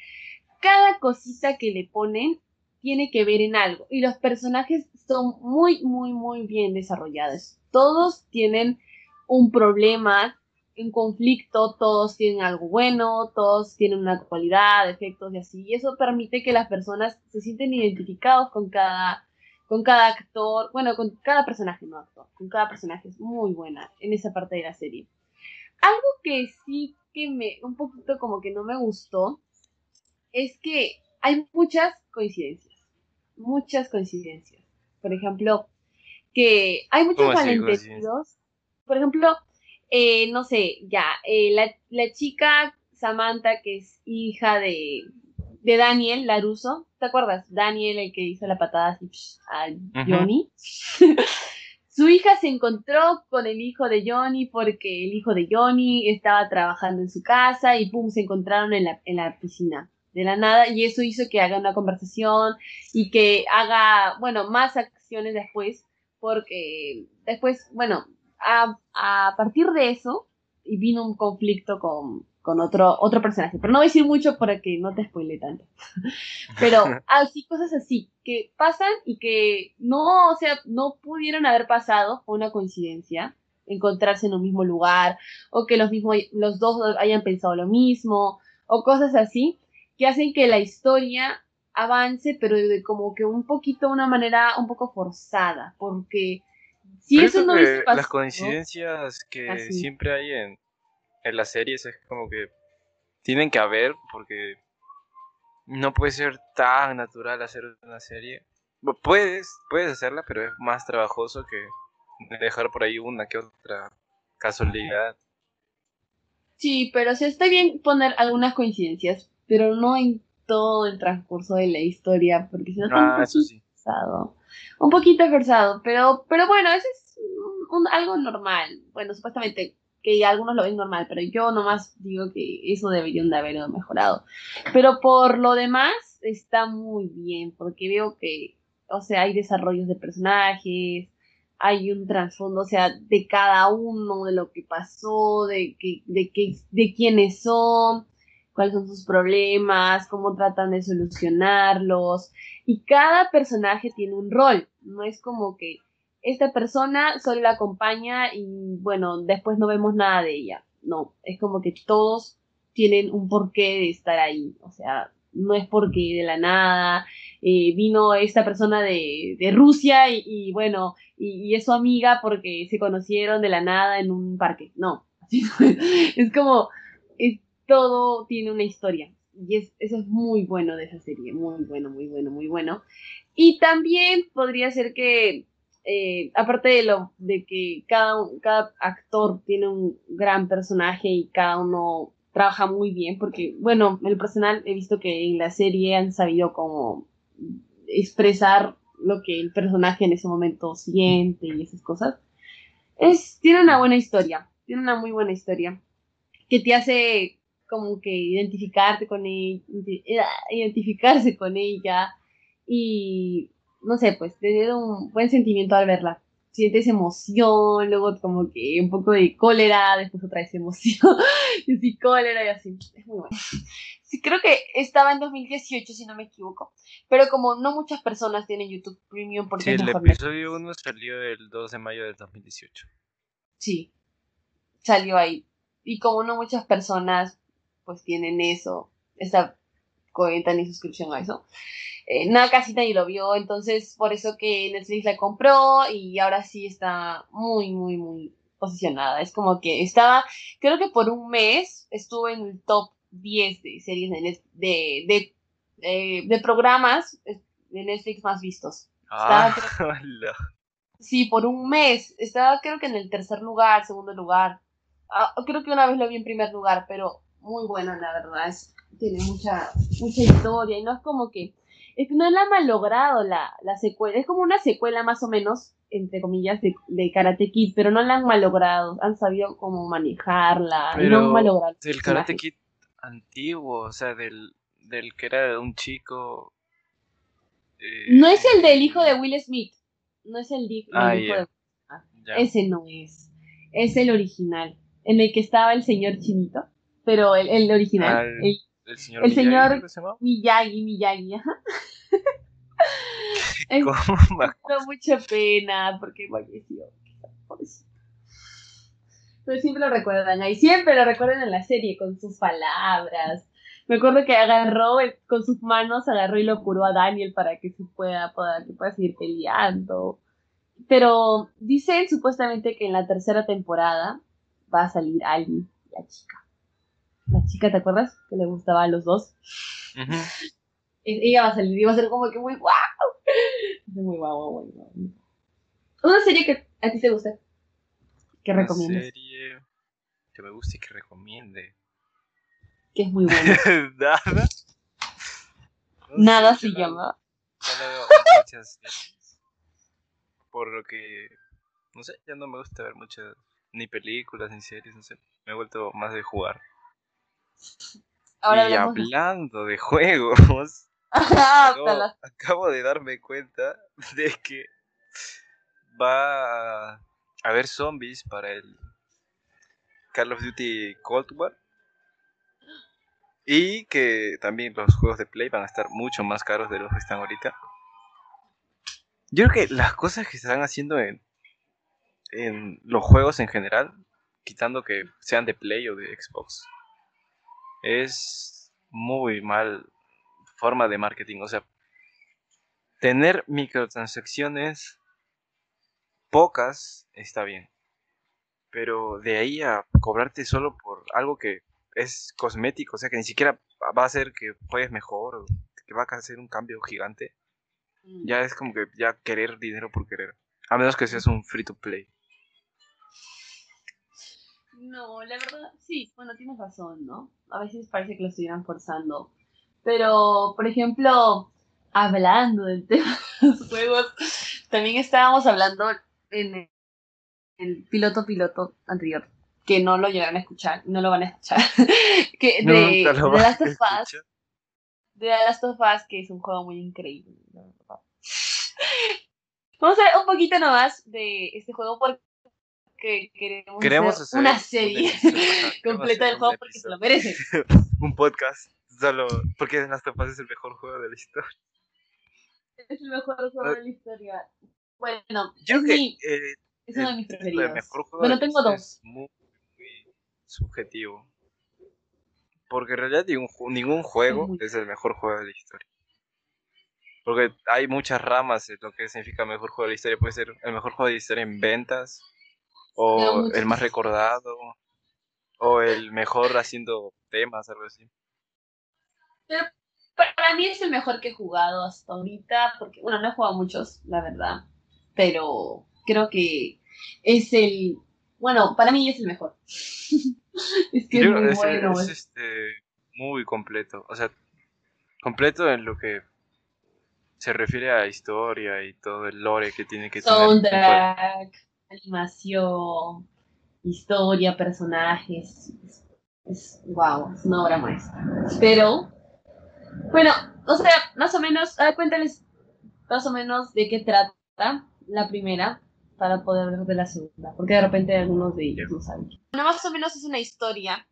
[SPEAKER 1] cada cosita que le ponen tiene que ver en algo. Y los personajes son muy, muy, muy bien desarrollados todos tienen un problema, un conflicto, todos tienen algo bueno, todos tienen una cualidad, defectos y así. Y eso permite que las personas se sienten identificados con cada, con cada actor, bueno, con cada personaje, no actor, con cada personaje es muy buena en esa parte de la serie. Algo que sí que me, un poquito como que no me gustó, es que hay muchas coincidencias, muchas coincidencias. Por ejemplo, que hay muchos malentendidos. Por ejemplo, eh, no sé, ya, eh, la, la, chica Samantha, que es hija de, de Daniel Laruso, ¿te acuerdas? Daniel, el que hizo la patada así a Johnny. Su hija se encontró con el hijo de Johnny porque el hijo de Johnny estaba trabajando en su casa y pum, se encontraron en la, en la piscina de la nada y eso hizo que haga una conversación y que haga, bueno, más acciones después porque después, bueno, a, partir de eso, y vino un conflicto con, con otro, otro personaje. Pero no voy a decir mucho para que no te spoile tanto. Pero así, cosas así, que pasan y que no, o sea, no pudieron haber pasado, fue una coincidencia, encontrarse en un mismo lugar, o que los mismos, los dos hayan pensado lo mismo, o cosas así, que hacen que la historia avance, pero de como que un poquito, una manera un poco forzada, porque si eso no
[SPEAKER 2] Las coincidencias que siempre hay en, en las series es como que tienen que haber porque no puede ser tan natural hacer una serie. Puedes, puedes hacerla, pero es más trabajoso que dejar por ahí una que otra casualidad.
[SPEAKER 1] Sí, pero sí está bien poner algunas coincidencias, pero no en todo el transcurso de la historia, porque si no está ah, forzado. Un poquito forzado, pero, pero bueno, eso es algo normal. Bueno, supuestamente que algunos lo ven normal, pero yo nomás digo que eso deberían de haberlo mejorado. Pero por lo demás está muy bien, porque veo que, o sea, hay desarrollos de personajes, hay un trasfondo, o sea, de cada uno, de lo que pasó, de, que, de, que, de quiénes son, cuáles son sus problemas, cómo tratan de solucionarlos. Y cada personaje tiene un rol, no es como que esta persona solo la acompaña y bueno, después no vemos nada de ella. No, es como que todos tienen un porqué de estar ahí. O sea, no es porque de la nada eh, vino esta persona de, de Rusia y, bueno, y, es su amiga porque se conocieron de la nada en un parque. No, es como, es, todo tiene una historia. Y es, eso es muy bueno de esa serie, muy bueno, muy bueno, muy bueno. Y también podría ser que eh, aparte de lo de que cada, cada actor tiene un gran personaje y cada uno trabaja muy bien, porque, bueno, el personal he visto que en la serie han sabido como expresar lo que el personaje en ese momento siente y esas cosas. Es, tiene una buena historia, tiene una muy buena historia, que te hace como que identificarte con ella, identificarse con ella y no sé, pues te da un buen sentimiento al verla. Sientes emoción, luego como que un poco de cólera, después otra vez emoción, y así cólera y así. Es muy bueno. Sí, creo que estaba en 2018, si no me equivoco. Pero como no muchas personas tienen YouTube Premium porque
[SPEAKER 2] sí, el episodio 1 salió el 2 de mayo de 2018.
[SPEAKER 1] Sí, salió ahí. Y como no muchas personas pues tienen eso, esa cuenta ni suscripción a eso, eh, nada, casi nadie lo vio, entonces por eso que Netflix la compró y ahora sí está muy, muy, muy posicionada. Es como que estaba, creo que por un mes estuvo en el top 10 de series de, de, de, eh, de programas de Netflix más vistos.
[SPEAKER 2] Ah,
[SPEAKER 1] sí, por un mes. Estaba creo que en el tercer lugar, segundo lugar. Ah, creo que una vez lo vi en primer lugar, pero muy bueno, la verdad. Es, tiene mucha, mucha historia y no es como que es que no la han malogrado la, la secuela. Es como una secuela más o menos, entre comillas, de, de Karate Kid, pero no la han malogrado. Han sabido cómo manejarla.
[SPEAKER 2] Pero
[SPEAKER 1] no han malogrado.
[SPEAKER 2] Del Karate Kid antiguo, o sea, del, del que era de un chico.
[SPEAKER 1] Eh, no es el del hijo de Will Smith. No es el, hijo ah, de. Ah, ese no es. Es el original. En el que estaba el señor Chinito. Pero el, el original. Ah, el,
[SPEAKER 2] el señor, el Miyagi,
[SPEAKER 1] señor Miyagi, Miyagi, ajá. me mucha pena porque falleció. Pero siempre lo recuerdan ahí, siempre lo recuerdan en la serie con sus palabras. Me acuerdo que agarró con sus manos, agarró y lo curó a Daniel para que se pueda, pueda, que pueda seguir peleando. Pero dicen supuestamente que en la tercera temporada va a salir Ali, la chica la chica, ¿te acuerdas? Que le gustaba a los dos. Ella va a salir, iba a ser como que muy guau. Muy guau, muy guau. Una serie que a ti te gusta. Que recomiendas. Una
[SPEAKER 2] serie que me guste y que recomiende.
[SPEAKER 1] Que es muy buena.
[SPEAKER 2] Nada.
[SPEAKER 1] Nada se llama.
[SPEAKER 2] Ya veo muchas. Por lo que. No sé, ya no me gusta ver muchas. Ni películas, ni series, no sé. Me he vuelto más de jugar y hablando de juegos, acabo, de darme cuenta de que va a haber zombies para el Call of Duty Cold War. Y que también los juegos de Play van a estar mucho más caros de los que están ahorita. Yo creo que las cosas que se están haciendo en, en los juegos en general, quitando que sean de Play o de Xbox, es muy mal forma de marketing. O sea, tener microtransacciones pocas está bien. Pero de ahí a cobrarte solo por algo que es cosmético, o sea que ni siquiera va a hacer que juegues mejor o que va a hacer un cambio gigante.
[SPEAKER 1] Mm.
[SPEAKER 2] Ya es como que ya querer dinero por querer. A menos que seas un free to play.
[SPEAKER 1] No, la verdad, sí, bueno, tienes razón, ¿no? A veces parece que lo estuvieran forzando. Pero, por ejemplo, hablando del tema de los juegos, también estábamos hablando en el piloto piloto anterior, que no lo llegaron a escuchar, no lo van a escuchar, que de,
[SPEAKER 2] lo
[SPEAKER 1] de Last of Us, de Last of Us, que es un juego muy increíble. Vamos a ver un poquito nomás de este juego porque queremos,
[SPEAKER 2] Queremos
[SPEAKER 1] hacer
[SPEAKER 2] hacer
[SPEAKER 1] una
[SPEAKER 2] un
[SPEAKER 1] serie completa del juego porque se lo merece.
[SPEAKER 2] un podcast solo porque The Last of Us es el mejor juego de la historia.
[SPEAKER 1] Es el mejor juego de la historia. Bueno,
[SPEAKER 2] Yo
[SPEAKER 1] es,
[SPEAKER 2] que
[SPEAKER 1] mi-
[SPEAKER 2] eh,
[SPEAKER 1] es uno de mis preferidos.
[SPEAKER 2] mejor juego
[SPEAKER 1] Bueno, tengo dos.
[SPEAKER 2] Es muy, muy subjetivo. Porque en realidad ningún, ju- ningún juego es el mejor juego de la historia. Porque hay muchas ramas de lo que significa mejor juego de la historia. Puede ser el mejor juego de la historia en ventas, o el más recordado, o el mejor haciendo temas, algo así.
[SPEAKER 1] Para mí es el mejor que he jugado hasta ahorita, porque, bueno, no he jugado muchos, la verdad, pero creo que es el, bueno, para mí es el mejor. es que es muy
[SPEAKER 2] es,
[SPEAKER 1] bueno.
[SPEAKER 2] es, este, muy completo. O sea, completo en lo que se refiere a historia y todo el lore que tiene que tener.
[SPEAKER 1] Soundtrack, animación, historia, personajes. Es, es- wow, es una obra maestra. Pero, bueno, o sea, más o menos, ver, cuéntales más o menos de qué trata la primera para poder ver de la segunda, porque de repente algunos de ellos no saben. Bueno, más o menos es una historia.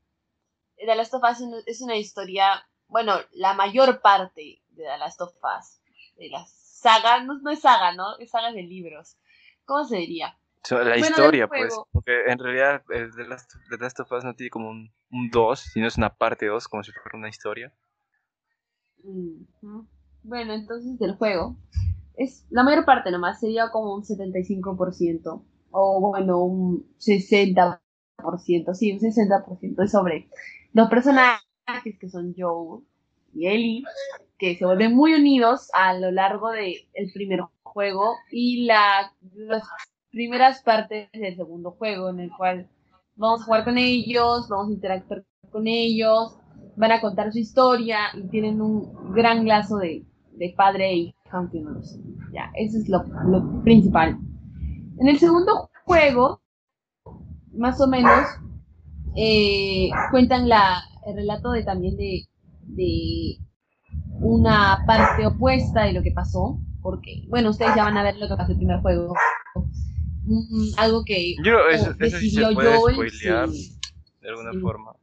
[SPEAKER 1] The Last of Us es una- es una historia, bueno, la mayor parte de The Last of Us, de la saga, no, no es saga, ¿no? Es saga de libros. ¿Cómo se diría?
[SPEAKER 2] So, la
[SPEAKER 1] Bueno,
[SPEAKER 2] historia, pues. Porque en realidad el The Last, The Last of Us no tiene como un 2, sino es una parte 2, como si fuera una historia.
[SPEAKER 1] Bueno, entonces del juego. Es la mayor parte nomás, sería como un 75%. O bueno, un 60%. Sí, un 60% es sobre los personajes que son Joel y Ellie, que se vuelven muy unidos a lo largo del primer juego y la, primeras partes del segundo juego, en el cual vamos a jugar con ellos, vamos a interactuar con ellos, van a contar su historia y tienen un gran lazo de, de padre e hija. Ya, eso es lo, lo principal. En el segundo juego, más o menos, eh, cuentan la, el relato de también de, de una parte opuesta de lo que pasó, porque, bueno, ustedes ya van a ver lo que pasó en el primer juego. Algo que
[SPEAKER 2] Yo eso,
[SPEAKER 1] oh,
[SPEAKER 2] eso sí se puede
[SPEAKER 1] Joel
[SPEAKER 2] spoilear
[SPEAKER 1] sin-
[SPEAKER 2] de alguna
[SPEAKER 1] sí.
[SPEAKER 2] forma.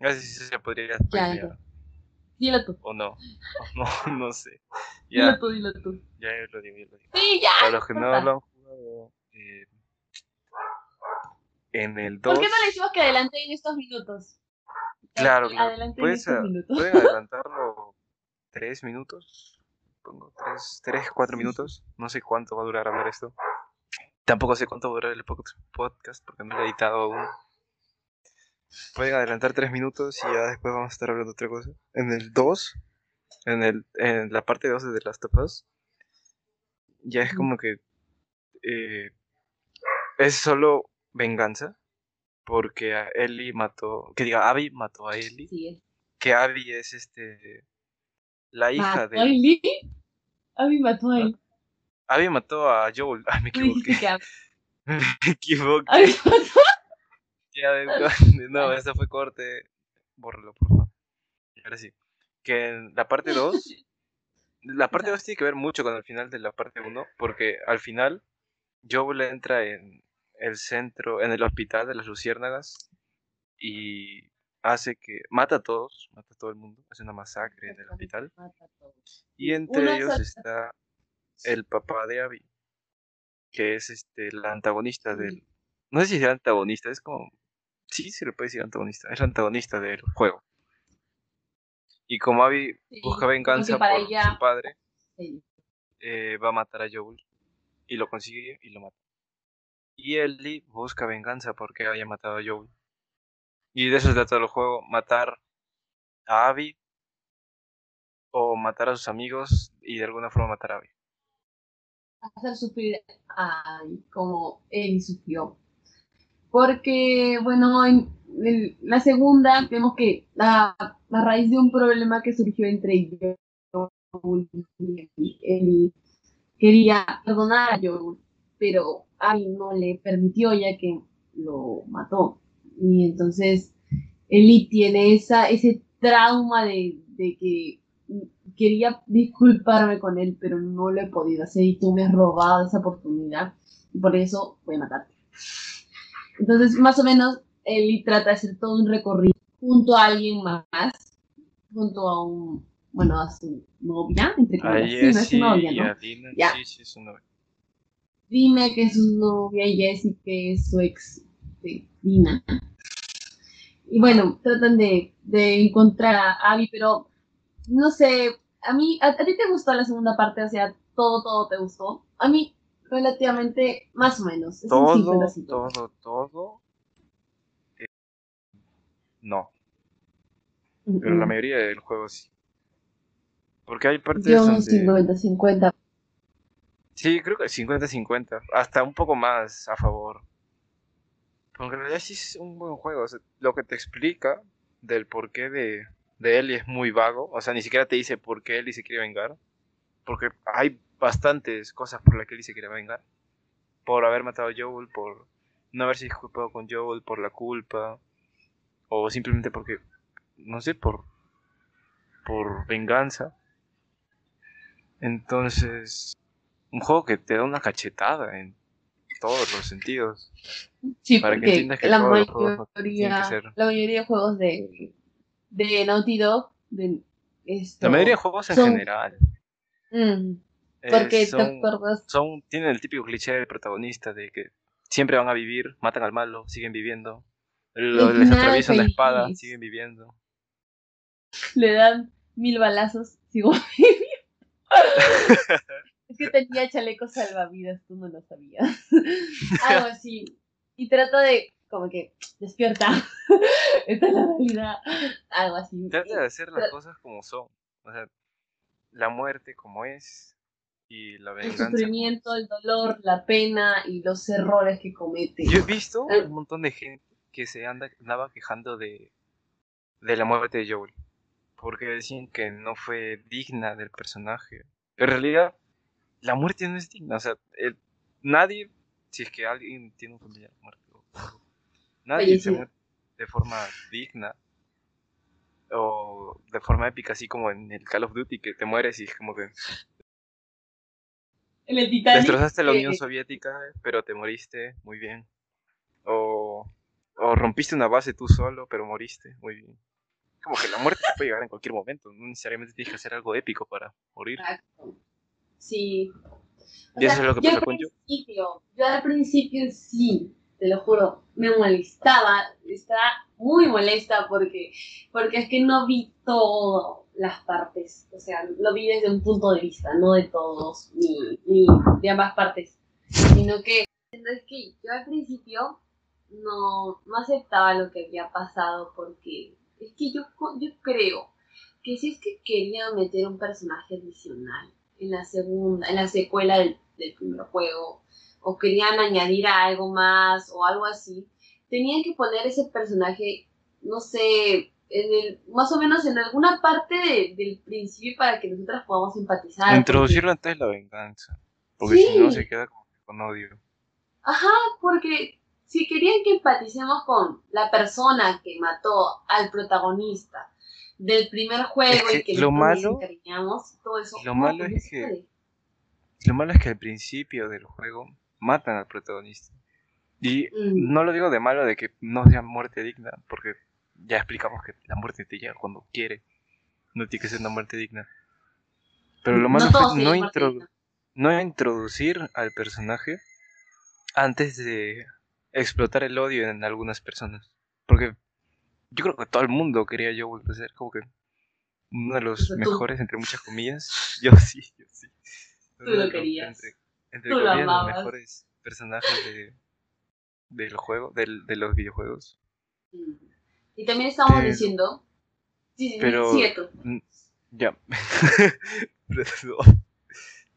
[SPEAKER 2] Eso sí se podría
[SPEAKER 1] Ya,
[SPEAKER 2] spoilear.
[SPEAKER 1] ya. Dilo tú,
[SPEAKER 2] O no. O no, no sé.
[SPEAKER 1] dilo
[SPEAKER 2] Ya,
[SPEAKER 1] tú, dilo tú.
[SPEAKER 2] ya yo lo digo, yo lo digo.
[SPEAKER 1] Sí, ya.
[SPEAKER 2] Para los que no lo han jugado, eh, en el
[SPEAKER 1] ¿Por
[SPEAKER 2] 2.
[SPEAKER 1] qué no le decimos que adelante en estos minutos?
[SPEAKER 2] Claro.
[SPEAKER 1] Adelante en
[SPEAKER 2] Puedes,
[SPEAKER 1] estos
[SPEAKER 2] a-
[SPEAKER 1] minutos.
[SPEAKER 2] pueden adelantarlo tres minutos. Pongo tres, tres, cuatro minutos. No sé cuánto va a durar hablar esto. Tampoco sé cuánto va a durar el pod- podcast porque no lo he editado aún. Pueden adelantar tres minutos y ya después vamos a estar hablando de otra cosa. En el 2, en, el, en la parte 2 de of Us, ya es como que eh, es solo venganza. Porque a Ellie mató, que diga, Abby mató a Ellie
[SPEAKER 1] Sí,
[SPEAKER 2] que Abby es este la hija
[SPEAKER 1] ¿Mató
[SPEAKER 2] de
[SPEAKER 1] a Ellie? Abby mató a él.
[SPEAKER 2] Abby mató a Joel. Ah, me equivoqué. me equivoqué.
[SPEAKER 1] Abby mató
[SPEAKER 2] Ya, no, eso fue corte. Bórralo, por favor. Ahora sí. Que en la parte 2, la parte 2 tiene que ver mucho con el final de la parte 1, porque al final Joel entra en el centro, en el hospital de las luciérnagas y hace que mata a todos, mata a todo el mundo, hace una masacre en el hospital. Y entre ellos está el papá de Abby, que es este la antagonista del... No sé si es antagonista, es como... Sí, se le puede decir antagonista, es la antagonista del juego. Y como Abby busca venganza por su padre, eh, va a matar a Joel. Y lo consigue y lo mata. Y Ellie busca venganza porque haya matado a Joel. Y de eso se trata el juego, matar a Abby o matar a sus amigos y de alguna forma matar a Abby.
[SPEAKER 1] Hacer sufrir a como él sufrió. Porque, bueno, en, la segunda vemos que a, raíz de un problema que surgió entre ellos, él quería perdonar a Joel, pero Abby no le permitió ya que lo mató. Y entonces Eli tiene esa, ese trauma de, que quería disculparme con él, pero no lo he podido hacer y tú me has robado esa oportunidad y por eso voy a matarte. Entonces, más o menos, Eli trata de hacer todo un recorrido junto a alguien más, junto a un, bueno, a su novia, entre comillas. Sí, no es su novia, ¿no? Sí, sí, es su novia. Dime que es su novia y Jessie que es su ex de Dina y bueno, tratan de, encontrar a Abby, pero no sé, a mí, a, ti te gustó la segunda parte, o sea, todo, todo te gustó. A mí, relativamente, más o menos.
[SPEAKER 2] todo, todo, todo. Eh, no. Pero la mayoría del juego sí. Porque hay partes
[SPEAKER 1] Yo 50-50.
[SPEAKER 2] Sí, creo que 50-50. Hasta un poco más a favor. Aunque en realidad sí es un buen juego. lo que te explica del porqué de, de Ellie es muy vago. O sea, ni siquiera te dice por qué Ellie se quiere vengar. Porque hay bastantes cosas por las que Ellie se quiere vengar. Por haber matado a Joel, por no haberse disculpado con Joel, por la culpa. O simplemente porque, no sé, por, por venganza. Entonces, un juego que te da una cachetada en todos los sentidos.
[SPEAKER 1] Sí, para que entiendas que la mayoría, la mayoría de juegos de, de Naughty Dog, de
[SPEAKER 2] la mayoría de juegos en general.
[SPEAKER 1] Mm, porque eh, son,
[SPEAKER 2] son, tienen el típico cliché del protagonista de que siempre van a vivir, matan al malo, siguen viviendo. les atraviesan la espada, siguen viviendo.
[SPEAKER 1] Le dan mil balazos, sigo viviendo. Es que tenía chaleco salvavidas, tú no lo sabías. Algo así. Y trato de, como que, despierta. Esta es la realidad. Algo así.
[SPEAKER 2] Trata de hacer las cosas como son. O sea, la muerte como es y la venganza.
[SPEAKER 1] El sufrimiento, el dolor, la pena y los errores que comete.
[SPEAKER 2] Yo he visto ah. un montón de gente que se anda, andaba quejando de, de la muerte de Joel. Porque decían que no fue digna del personaje. En realidad, la muerte no es digna. O sea, nadie, si es que alguien tiene un familiar muerto, nadie se muere de forma digna o de forma épica, así como en el Call of Duty, que te mueres y es como que.
[SPEAKER 1] En el Titanic.
[SPEAKER 2] Destrozaste la Unión Soviética, pero te moriste muy bien. O, o rompiste una base tú solo, pero moriste muy bien. Como que la muerte te puede llegar en cualquier momento, no necesariamente tienes que hacer algo épico para morir. Exacto.
[SPEAKER 1] Sí.
[SPEAKER 2] ¿Y eso es lo que
[SPEAKER 1] con yo? Yo al principio sí, te lo juro, me molestaba, estaba muy molesta porque, porque es que no vi todas las partes, o sea, lo vi desde un punto de vista, no de todos, ni, de ambas partes, sino que, es que yo al principio no, no aceptaba lo que había pasado porque es que yo, yo creo que si es que quería meter un personaje adicional en la segunda, en la secuela del, primer juego, o querían añadir algo más o algo así, tenían que poner ese personaje, no sé, en el, más o menos en alguna parte del principio para que nosotras podamos empatizar.
[SPEAKER 2] Introducirlo antes de la venganza, porque si no se queda como con odio.
[SPEAKER 1] Ajá, porque si querían que empaticemos con la persona que mató al protagonista del primer juego y que
[SPEAKER 2] lo malo,
[SPEAKER 1] todo eso.
[SPEAKER 2] Lo malo es que lo malo es que al principio del juego matan al protagonista. Y mm. no lo digo de malo de que no sea muerte digna, porque ya explicamos que la muerte te llega cuando quiere. No tiene que ser una muerte digna. Pero lo malo
[SPEAKER 1] todos
[SPEAKER 2] fue no, no introducir al personaje antes de explotar el odio en algunas personas. Porque yo creo que todo el mundo quería a Joel ser como que uno de los mejores, entre muchas comillas. Yo sí, yo sí.
[SPEAKER 1] Tú lo querías.
[SPEAKER 2] Entre, entre
[SPEAKER 1] Tú lo
[SPEAKER 2] los mejores personajes de, del juego, del, de los videojuegos.
[SPEAKER 1] Mm. Y también estábamos
[SPEAKER 2] Pero-
[SPEAKER 1] diciendo. Sí, sí,
[SPEAKER 2] pero-. Mm, Ya.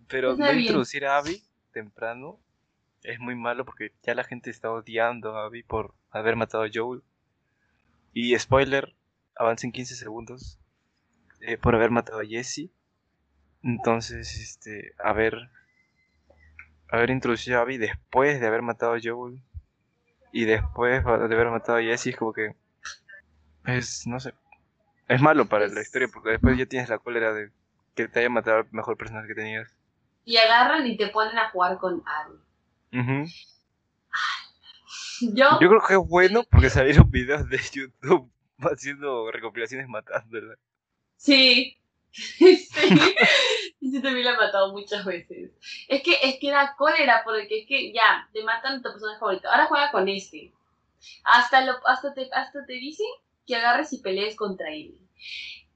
[SPEAKER 2] Pero no. Introducir a Abby temprano es muy malo porque ya la gente está odiando a Abby por haber matado a Joel. Y spoiler, avanza en 15 segundos eh, por haber matado a Jesse. Entonces, este, haber, haber introducido a Abby después de haber matado a Joel y después de haber matado a Jesse es como que es, no sé, es malo para la historia porque después ya tienes la cólera de que te haya matado al mejor personaje que tenías.
[SPEAKER 1] Y agarran y te ponen a jugar con Abby.
[SPEAKER 2] Ujú.
[SPEAKER 1] Yo,
[SPEAKER 2] Yo creo que es bueno porque salieron videos de YouTube haciendo recopilaciones matándola.
[SPEAKER 1] sí. sí. Yo también la he matado muchas veces. Es que, es que era cólera, porque es que ya, te matan tu personaje favorito. Ahora juega con este. Hasta, lo, hasta, te, hasta te dicen que agarres y pelees contra él.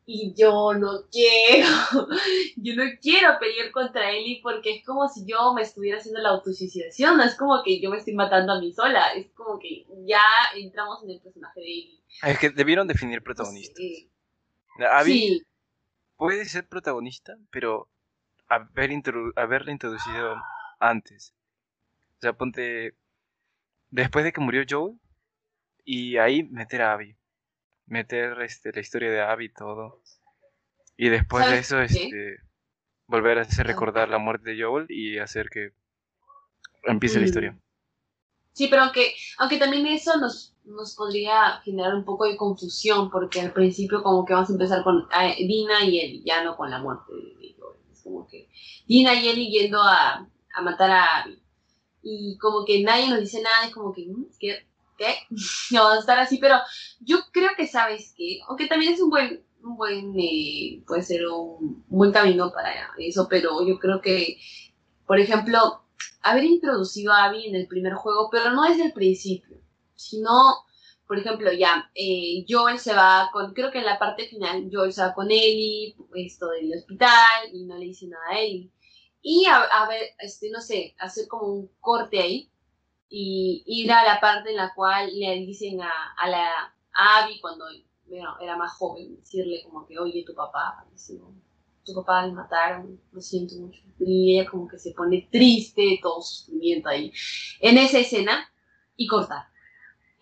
[SPEAKER 1] Y yo no quiero. Yo no quiero pelear contra Ellie porque es como si yo me estuviera haciendo la autosuicidación. No es como que yo me estoy matando a mí sola. Es como que ya entramos en el personaje de Ellie.
[SPEAKER 2] Es que debieron definir protagonista. Abby
[SPEAKER 1] Sí,
[SPEAKER 2] puede ser protagonista, pero haber introdu- haberla introducido antes. O sea, ponte después de que murió Joel y ahí meter a Abby. Meter este, la historia de Abby y todo. Y después de
[SPEAKER 1] ¿Sabes
[SPEAKER 2] eso, este, volver a hacer recordar la muerte de Joel y hacer que empiece la
[SPEAKER 1] Mm.
[SPEAKER 2] historia.
[SPEAKER 1] Sí, pero aunque, aunque también eso nos, nos podría generar un poco de confusión, porque al principio como que vamos a empezar con eh, Dina y Ellie, ya no con la muerte de Joel. Es como que Dina y Ellie yendo a, a matar a Abby. Y como que nadie nos dice nada, es como que, mm, ¿qué? ¿Qué? No vamos a estar así, pero yo creo que sabes que, aunque también es un buen, un buen, eh, puede ser un buen camino para eso, pero yo creo que, por ejemplo, haber introducido a Abby en el primer juego, pero no desde el principio, sino, por ejemplo, ya, eh, Joel se va con, creo que en la parte final, Joel se va con Ellie, esto del hospital, y no le dice nada a Ellie. Y a, a ver, este, no sé, hacer como un corte ahí, y ir a la parte en la cual le dicen a, a la a Abby cuando bueno, era más joven, decirle como que, oye, tu papá tu papá le mataron, lo siento mucho. Y ella como que se pone triste, todo su sufrimiento ahí. En esa escena, y cortar.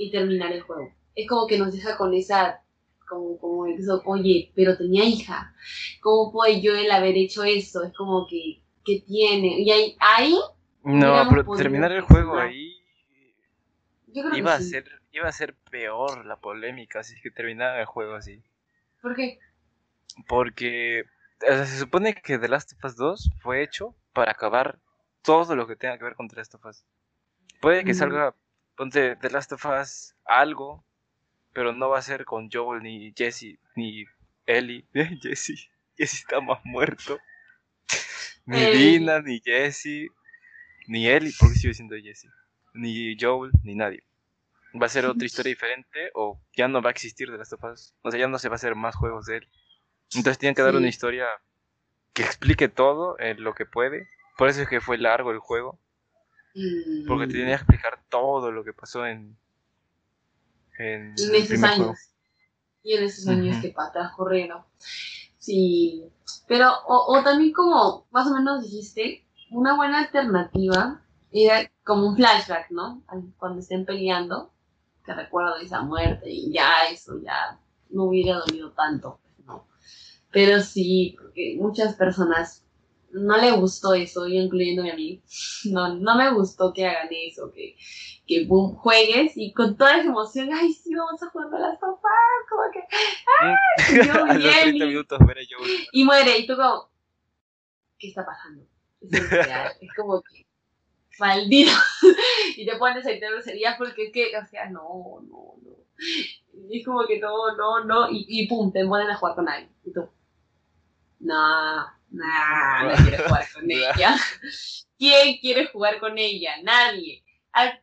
[SPEAKER 1] Y terminar el juego. Es como que nos deja con esa, como, como eso, oye, pero tenía hija. ¿Cómo puede yo el haber hecho eso? Es como que, ¿qué tiene? Y ahí, ahí
[SPEAKER 2] No, pero terminar el juego ahí
[SPEAKER 1] yo creo
[SPEAKER 2] iba
[SPEAKER 1] que
[SPEAKER 2] a
[SPEAKER 1] sí.
[SPEAKER 2] ser iba a ser peor la polémica si es que terminaba el juego así.
[SPEAKER 1] ¿Por qué?
[SPEAKER 2] Porque o sea, se supone que The Last of Us 2 fue hecho para acabar todo lo que tenga que ver con The Last of Us. Puede que
[SPEAKER 1] Mm.
[SPEAKER 2] salga, ponte The Last of Us algo, pero no va a ser con Joel ni Jesse ni Ellie. Jesse, Jesse está más muerto. Ni. Dina, ni Jesse, ni Ellie, porque sigue siendo Jesse. Ni Joel, ni nadie. Va a ser otra historia diferente o ya no va a existir The Last of Us. O sea, ya no se va a hacer más juegos de él. Entonces tienen que dar una historia que explique todo en lo que puede. Por eso es que fue largo el juego. Porque te
[SPEAKER 1] Mm,
[SPEAKER 2] tenía que explicar todo lo que pasó en, en
[SPEAKER 1] en esos años.
[SPEAKER 2] juego.
[SPEAKER 1] Y en esos años que pa- transcurrieron. Sí. Pero, o, o también como más o menos dijiste, una buena alternativa era como un flashback, ¿no? Cuando estén peleando, te recuerdo de esa muerte y ya eso ya no hubiera dolido tanto, ¿no? Pero sí, porque muchas personas no le gustó eso, yo incluyéndome a mí. No, no me gustó que hagan eso, que, que boom, juegues y con toda esa emoción, ay, sí, vamos a jugar a las sofás, como que, yo
[SPEAKER 2] a los
[SPEAKER 1] y
[SPEAKER 2] 30
[SPEAKER 1] Ellie.
[SPEAKER 2] minutos ver a Joel.
[SPEAKER 1] y muere, y tú como, ¿qué está pasando? Es, es como que, maldito, y te pones a gritar groserías porque es que, o sea, no, no, no. Y es como que no, no, no, y, y pum, te ponen a jugar con alguien. Y tú, no, no, no quiero jugar con ella. ¿Quién quiere jugar con ella? Nadie.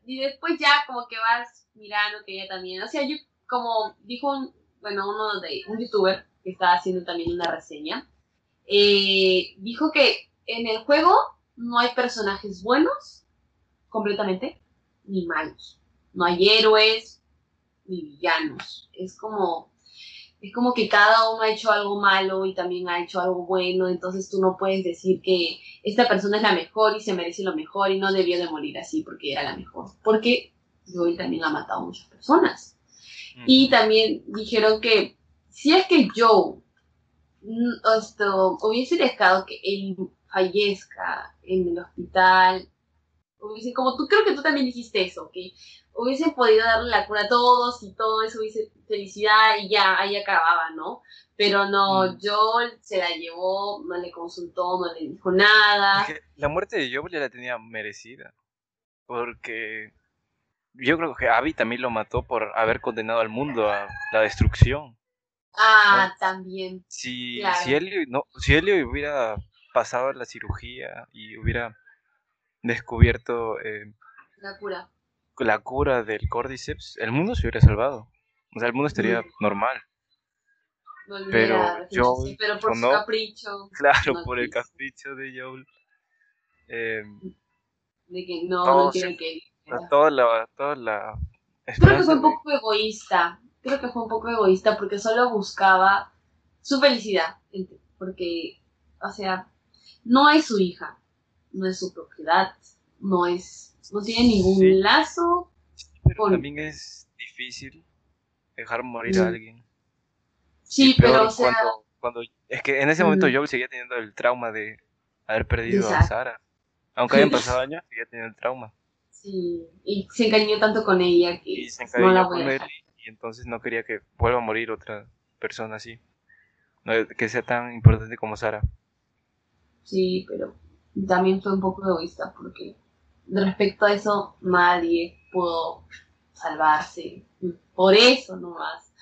[SPEAKER 1] Y después ya como que vas mirando que ella también, o sea, yo como dijo un, bueno, uno de, un youtuber que estaba haciendo también una reseña, eh, dijo que en el juego no hay personajes buenos, completamente, ni malos. No hay héroes, ni villanos. Es como, es como que cada uno ha hecho algo malo y también ha hecho algo bueno, entonces tú no puedes decir que esta persona es la mejor y se merece lo mejor y no debió de morir así porque era la mejor, porque Joel también ha matado a muchas personas. Y también dijeron que si es que Joe esto, hubiese dejado que él fallezca en el hospital, hubiese, como tú creo que tú también dijiste eso, que hubiesen podido darle la cura a todos y todo eso hubiese felicidad y ya, ahí acababa, ¿no? Pero no, mm. Joel se la llevó, no le consultó, no le dijo nada.
[SPEAKER 2] la muerte de Joel ya la tenía merecida. Porque yo creo que Abby también lo mató por haber condenado al mundo a la destrucción.
[SPEAKER 1] Ah, también.
[SPEAKER 2] Si, si, él, no, si él hubiera pasado la cirugía y hubiera descubierto eh,
[SPEAKER 1] la cura
[SPEAKER 2] la cura del Cordyceps, el mundo se hubiera salvado. O sea, el mundo estaría normal. pero Joel,
[SPEAKER 1] pero por su capricho.
[SPEAKER 2] Claro, por el capricho de Joel.
[SPEAKER 1] Eh, de que no, no quiere que.
[SPEAKER 2] Toda la, toda la
[SPEAKER 1] Creo que fue un poco egoísta. Creo que fue un poco egoísta porque solo buscaba su felicidad. Porque, o sea, no es su hija, no es su propiedad, no es no tiene ningún lazo.
[SPEAKER 2] Pero también es difícil dejar morir a mm. alguien.
[SPEAKER 1] Sí, pero o sea...
[SPEAKER 2] cuando, es que en ese momento yo seguía teniendo el trauma de haber perdido a Sara. Aunque hayan pasado años, seguía teniendo el trauma.
[SPEAKER 1] Sí, y se encariñó tanto con ella que
[SPEAKER 2] no la voy a dejar. y, entonces no quería que vuelva a morir otra persona así. que sea tan importante como Sara.
[SPEAKER 1] Sí, pero también fue un poco egoísta porque respecto a eso nadie pudo salvarse. Por eso nomás.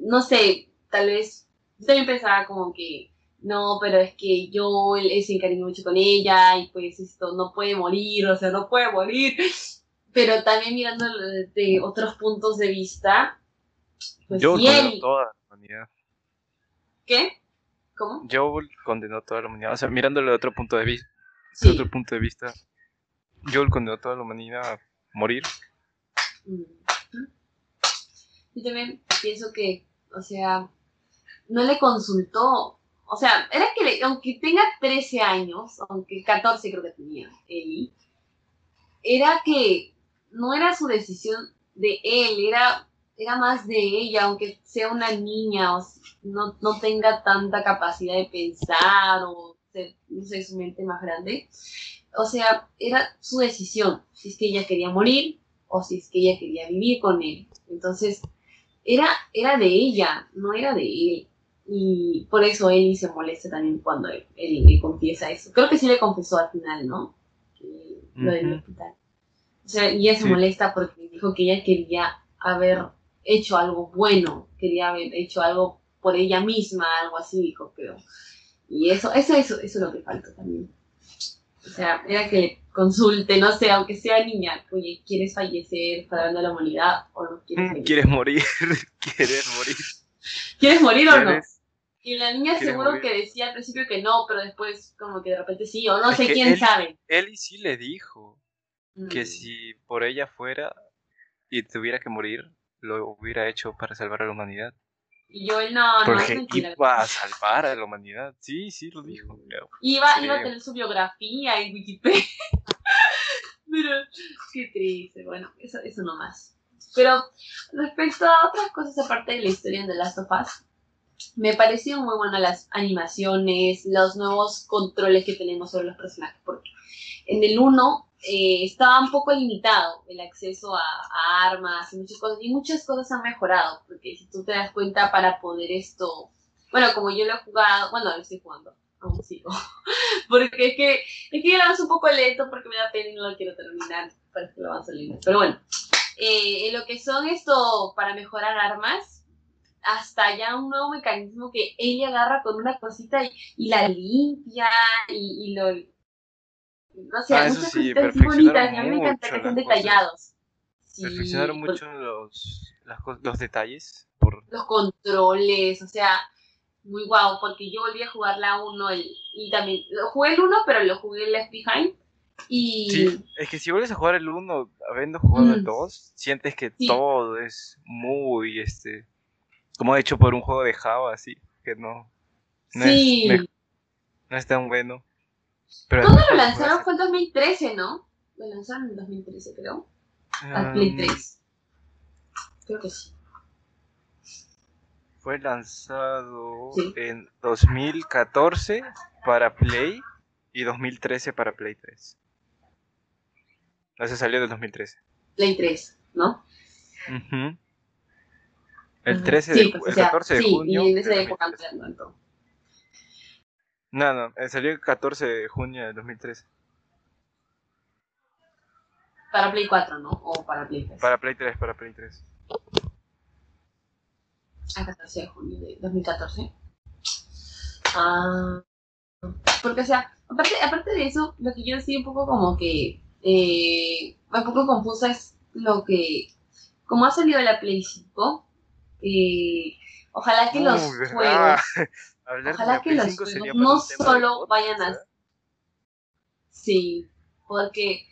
[SPEAKER 1] No sé, tal vez yo también pensaba como que no, pero es que yo se encariñó mucho con ella y pues esto no puede morir, o sea, no puede morir. Pero también mirando de otros puntos de vista,
[SPEAKER 2] pues yo condenó toda la humanidad.
[SPEAKER 1] ¿Qué? ¿Cómo?
[SPEAKER 2] Yo condenó toda la humanidad, o sea, mirándolo de otro punto de vista, de otro punto de vista, Joel condenó a toda la humanidad a morir.
[SPEAKER 1] Mm. Yo también pienso que, o sea, no le consultó. O sea, era que aunque tenga 13 años, aunque 14 creo que tenía él, era que no era su decisión de él, era, era más de ella, aunque sea una niña o no, no tenga tanta capacidad de pensar o ser, no sé, su mente más grande o sea, era su decisión, si es que ella quería morir o si es que ella quería vivir con él. Entonces, era, era de ella, no era de él. Y por eso Eli se molesta también cuando él, le confiesa eso. Creo que sí le confesó al final, ¿no? lo del hospital. O sea, y ella se molesta porque dijo que ella quería haber hecho algo bueno, quería haber hecho algo por ella misma, algo así dijo, pero... Y eso, eso, eso, eso es lo que falta también. O sea, era que le consulte, no sé, aunque sea niña, oye, ¿quieres fallecer salvando a la humanidad o no quieres
[SPEAKER 2] morir? ¿Quieres morir? ¿Quieres morir?
[SPEAKER 1] ¿Quieres morir o no? Y la niña seguro que decía al principio que no, pero después como que de repente sí, o no sé quién sabe.
[SPEAKER 2] Él sí le dijo que mm. si por ella fuera y tuviera que morir, lo hubiera hecho para salvar a la humanidad.
[SPEAKER 1] Y yo, no,
[SPEAKER 2] no, es iba a salvar a la humanidad. Sí, sí, lo dijo.
[SPEAKER 1] Iba, iba a tener su biografía en Wikipedia. Pero, qué triste. Bueno, eso, eso más Pero, respecto a otras cosas aparte de la historia de Last of Us, me parecieron muy buenas las animaciones, los nuevos controles que tenemos sobre los personajes. Porque en el 1 eh, estaba un poco limitado el acceso a, armas y muchas cosas, y muchas cosas han mejorado, porque si tú te das cuenta para poder esto, bueno, como yo lo he jugado, bueno, lo estoy jugando, aún sigo, porque es que, es que ya lo un poco lento porque me da pena y no lo quiero terminar, parece que lo van a salir, pero bueno, eh, lo que son esto para mejorar armas, hasta ya un nuevo mecanismo que ella agarra con una cosita y, la limpia y, lo... No sé,
[SPEAKER 2] ah,
[SPEAKER 1] muchas
[SPEAKER 2] sí,
[SPEAKER 1] bonitas, y a mí me encanta que sean detallados.
[SPEAKER 2] perfeccionaron mucho los, los detalles. Por...
[SPEAKER 1] Los controles, o sea, muy guau, porque yo volví a jugar la 1 y también, lo jugué el 1, pero lo jugué Left Behind. Y...
[SPEAKER 2] Sí, es que si vuelves a jugar el 1, habiendo jugado el 2, mm. sientes que todo es muy, este, como hecho por un juego de Java, así, que no, no,
[SPEAKER 1] sí.
[SPEAKER 2] es, no es tan bueno.
[SPEAKER 1] Pero ¿Cuándo lo lanzaron? Fue en 2013, ¿no? Lo lanzaron en 2013, creo. Al Play 3. Creo que sí.
[SPEAKER 2] Fue lanzado en 2014 para Play y 2013 para Play 3. No se salió del 2013.
[SPEAKER 1] Play 3, ¿no?
[SPEAKER 2] El 13 de, pues, el 14 de junio.
[SPEAKER 1] Sí, y en esa época no,
[SPEAKER 2] no, no, eh, salió el 14 de junio del 2013.
[SPEAKER 1] Para Play 4, ¿no? O para Play 3.
[SPEAKER 2] Para Play 3, para Play 3.
[SPEAKER 1] A 14 de junio de 2014. Ah, porque, o sea, aparte, aparte de eso, lo que yo estoy un poco como que eh, un poco confusa es lo que, como ha salido la Play 5, eh, ojalá que los juegos, ojalá que los no solo vayan a... Sí, porque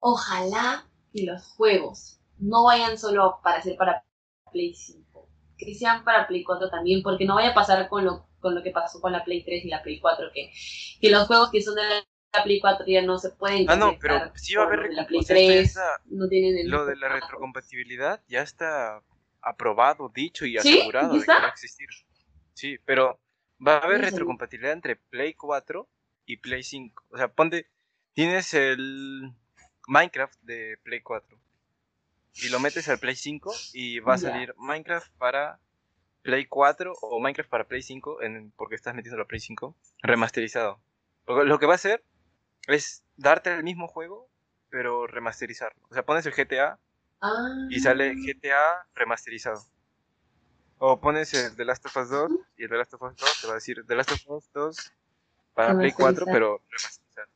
[SPEAKER 1] ojalá que los juegos no vayan solo para ser para Play 5, que sean para Play 4 también, porque no vaya a pasar con lo, con lo que pasó con la Play 3 y la Play 4, que, que los juegos que son de la Play 4 ya no se pueden
[SPEAKER 2] Ah, no, pero sí va a haber
[SPEAKER 1] la Play 3, no tienen
[SPEAKER 2] Lo de la retrocompatibilidad ya está aprobado, dicho y asegurado de que va a existir. Sí, pero va a haber retrocompatibilidad entre Play 4 y Play 5. O sea, ponte, tienes el Minecraft de Play 4 y lo metes al Play 5 y va a salir Minecraft para Play 4 o Minecraft para Play 5 en, porque estás metiendo la Play 5 remasterizado. Lo que va a hacer es darte el mismo juego, pero remasterizarlo. O sea, pones el GTA y sale ah. GTA remasterizado. O pones el The Last of Us 2 y el The Last of Us 2 te va a decir The Last of Us 2 para Play 4, pero remasterizado.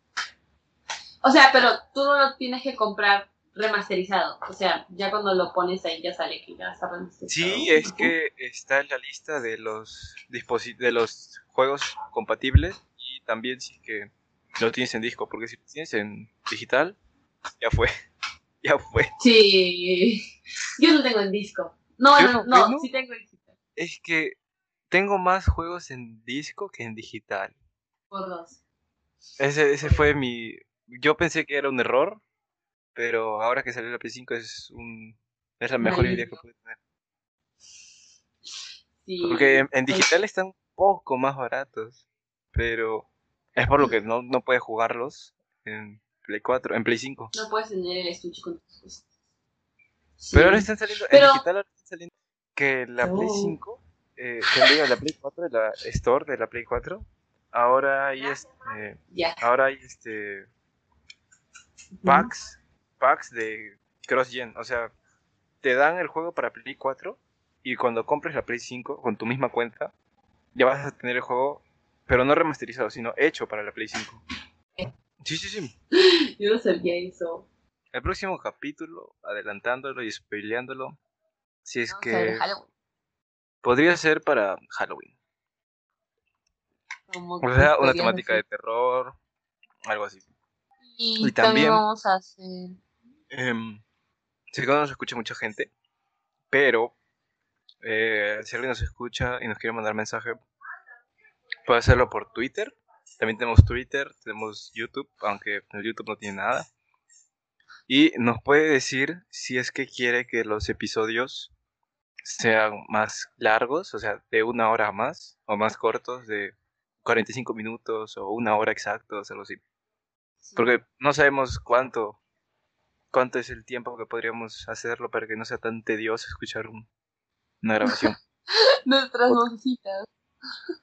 [SPEAKER 1] O sea, pero tú no lo tienes que comprar remasterizado. O sea, ya cuando lo pones ahí ya sale que ya está remasterizado.
[SPEAKER 2] Sí, es que está en la lista de los de los juegos compatibles y también sí que lo tienes en disco, porque si lo tienes en digital, ya fue. ya fue.
[SPEAKER 1] Sí, yo no tengo en disco. No, no, no, sí tengo en.
[SPEAKER 2] Es que tengo más juegos en disco que en digital.
[SPEAKER 1] Por dos.
[SPEAKER 2] Ese, ese fue mi... Yo pensé que era un error, pero ahora que salió la P5 es un... Es la mejor idea que pude tener. Sí, Porque en, digital están un poco más baratos, pero es por lo que no, no puedes jugarlos en Play 4, en Play 5.
[SPEAKER 1] No puedes tener el estuche con tus cosas.
[SPEAKER 2] Pero ahora están saliendo, en digital ahora están saliendo que la Play 5, eh, que la Play 4, la Store de la Play 4, ahora hay este, ahora hay este packs, packs de cross gen, o sea, te dan el juego para Play 4 y cuando compres la Play 5 con tu misma cuenta, ya vas a tener el juego, pero no remasterizado, sino hecho para la Play 5. Sí, sí, sí.
[SPEAKER 1] Yo no sabía eso.
[SPEAKER 2] El próximo capítulo, adelantándolo y spoileándolo, si es que podría ser para Halloween. o sea, una temática de terror, algo así.
[SPEAKER 1] Y, también, vamos a hacer...
[SPEAKER 2] Eh, sé que no nos escucha mucha gente, pero eh, si alguien nos escucha y nos quiere mandar mensaje, puede hacerlo por Twitter también tenemos Twitter, tenemos YouTube, aunque el YouTube no tiene nada. Y nos puede decir si es que quiere que los episodios sean más largos, o sea, de una hora más, o más cortos, de 45 minutos o una hora exactos, algo así. Porque no sabemos cuánto, cuánto es el tiempo que podríamos hacerlo para que no sea tan tedioso escuchar una grabación.
[SPEAKER 1] Nuestras vocecitas.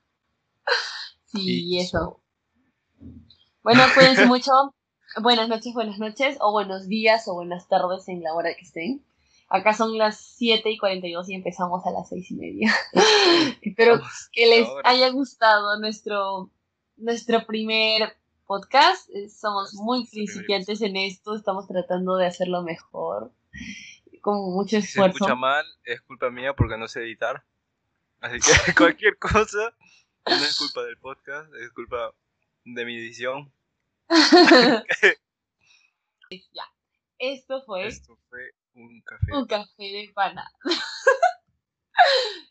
[SPEAKER 1] Sí, eso. Bueno, cuídense mucho. buenas noches, buenas noches, o buenos días, o buenas tardes en la hora que estén. Acá son las 7 y 42 y empezamos a las 6 y media. Espero que les haya gustado nuestro, nuestro primer podcast. Eh, somos muy principiantes en esto, estamos tratando de hacerlo mejor, con mucho esfuerzo.
[SPEAKER 2] Si se escucha mal, es culpa mía porque no sé editar. Así que cualquier cosa no es culpa del podcast, es culpa de mi edición.
[SPEAKER 1] ya. Esto fue.
[SPEAKER 2] Esto fue un café.
[SPEAKER 1] De empanada.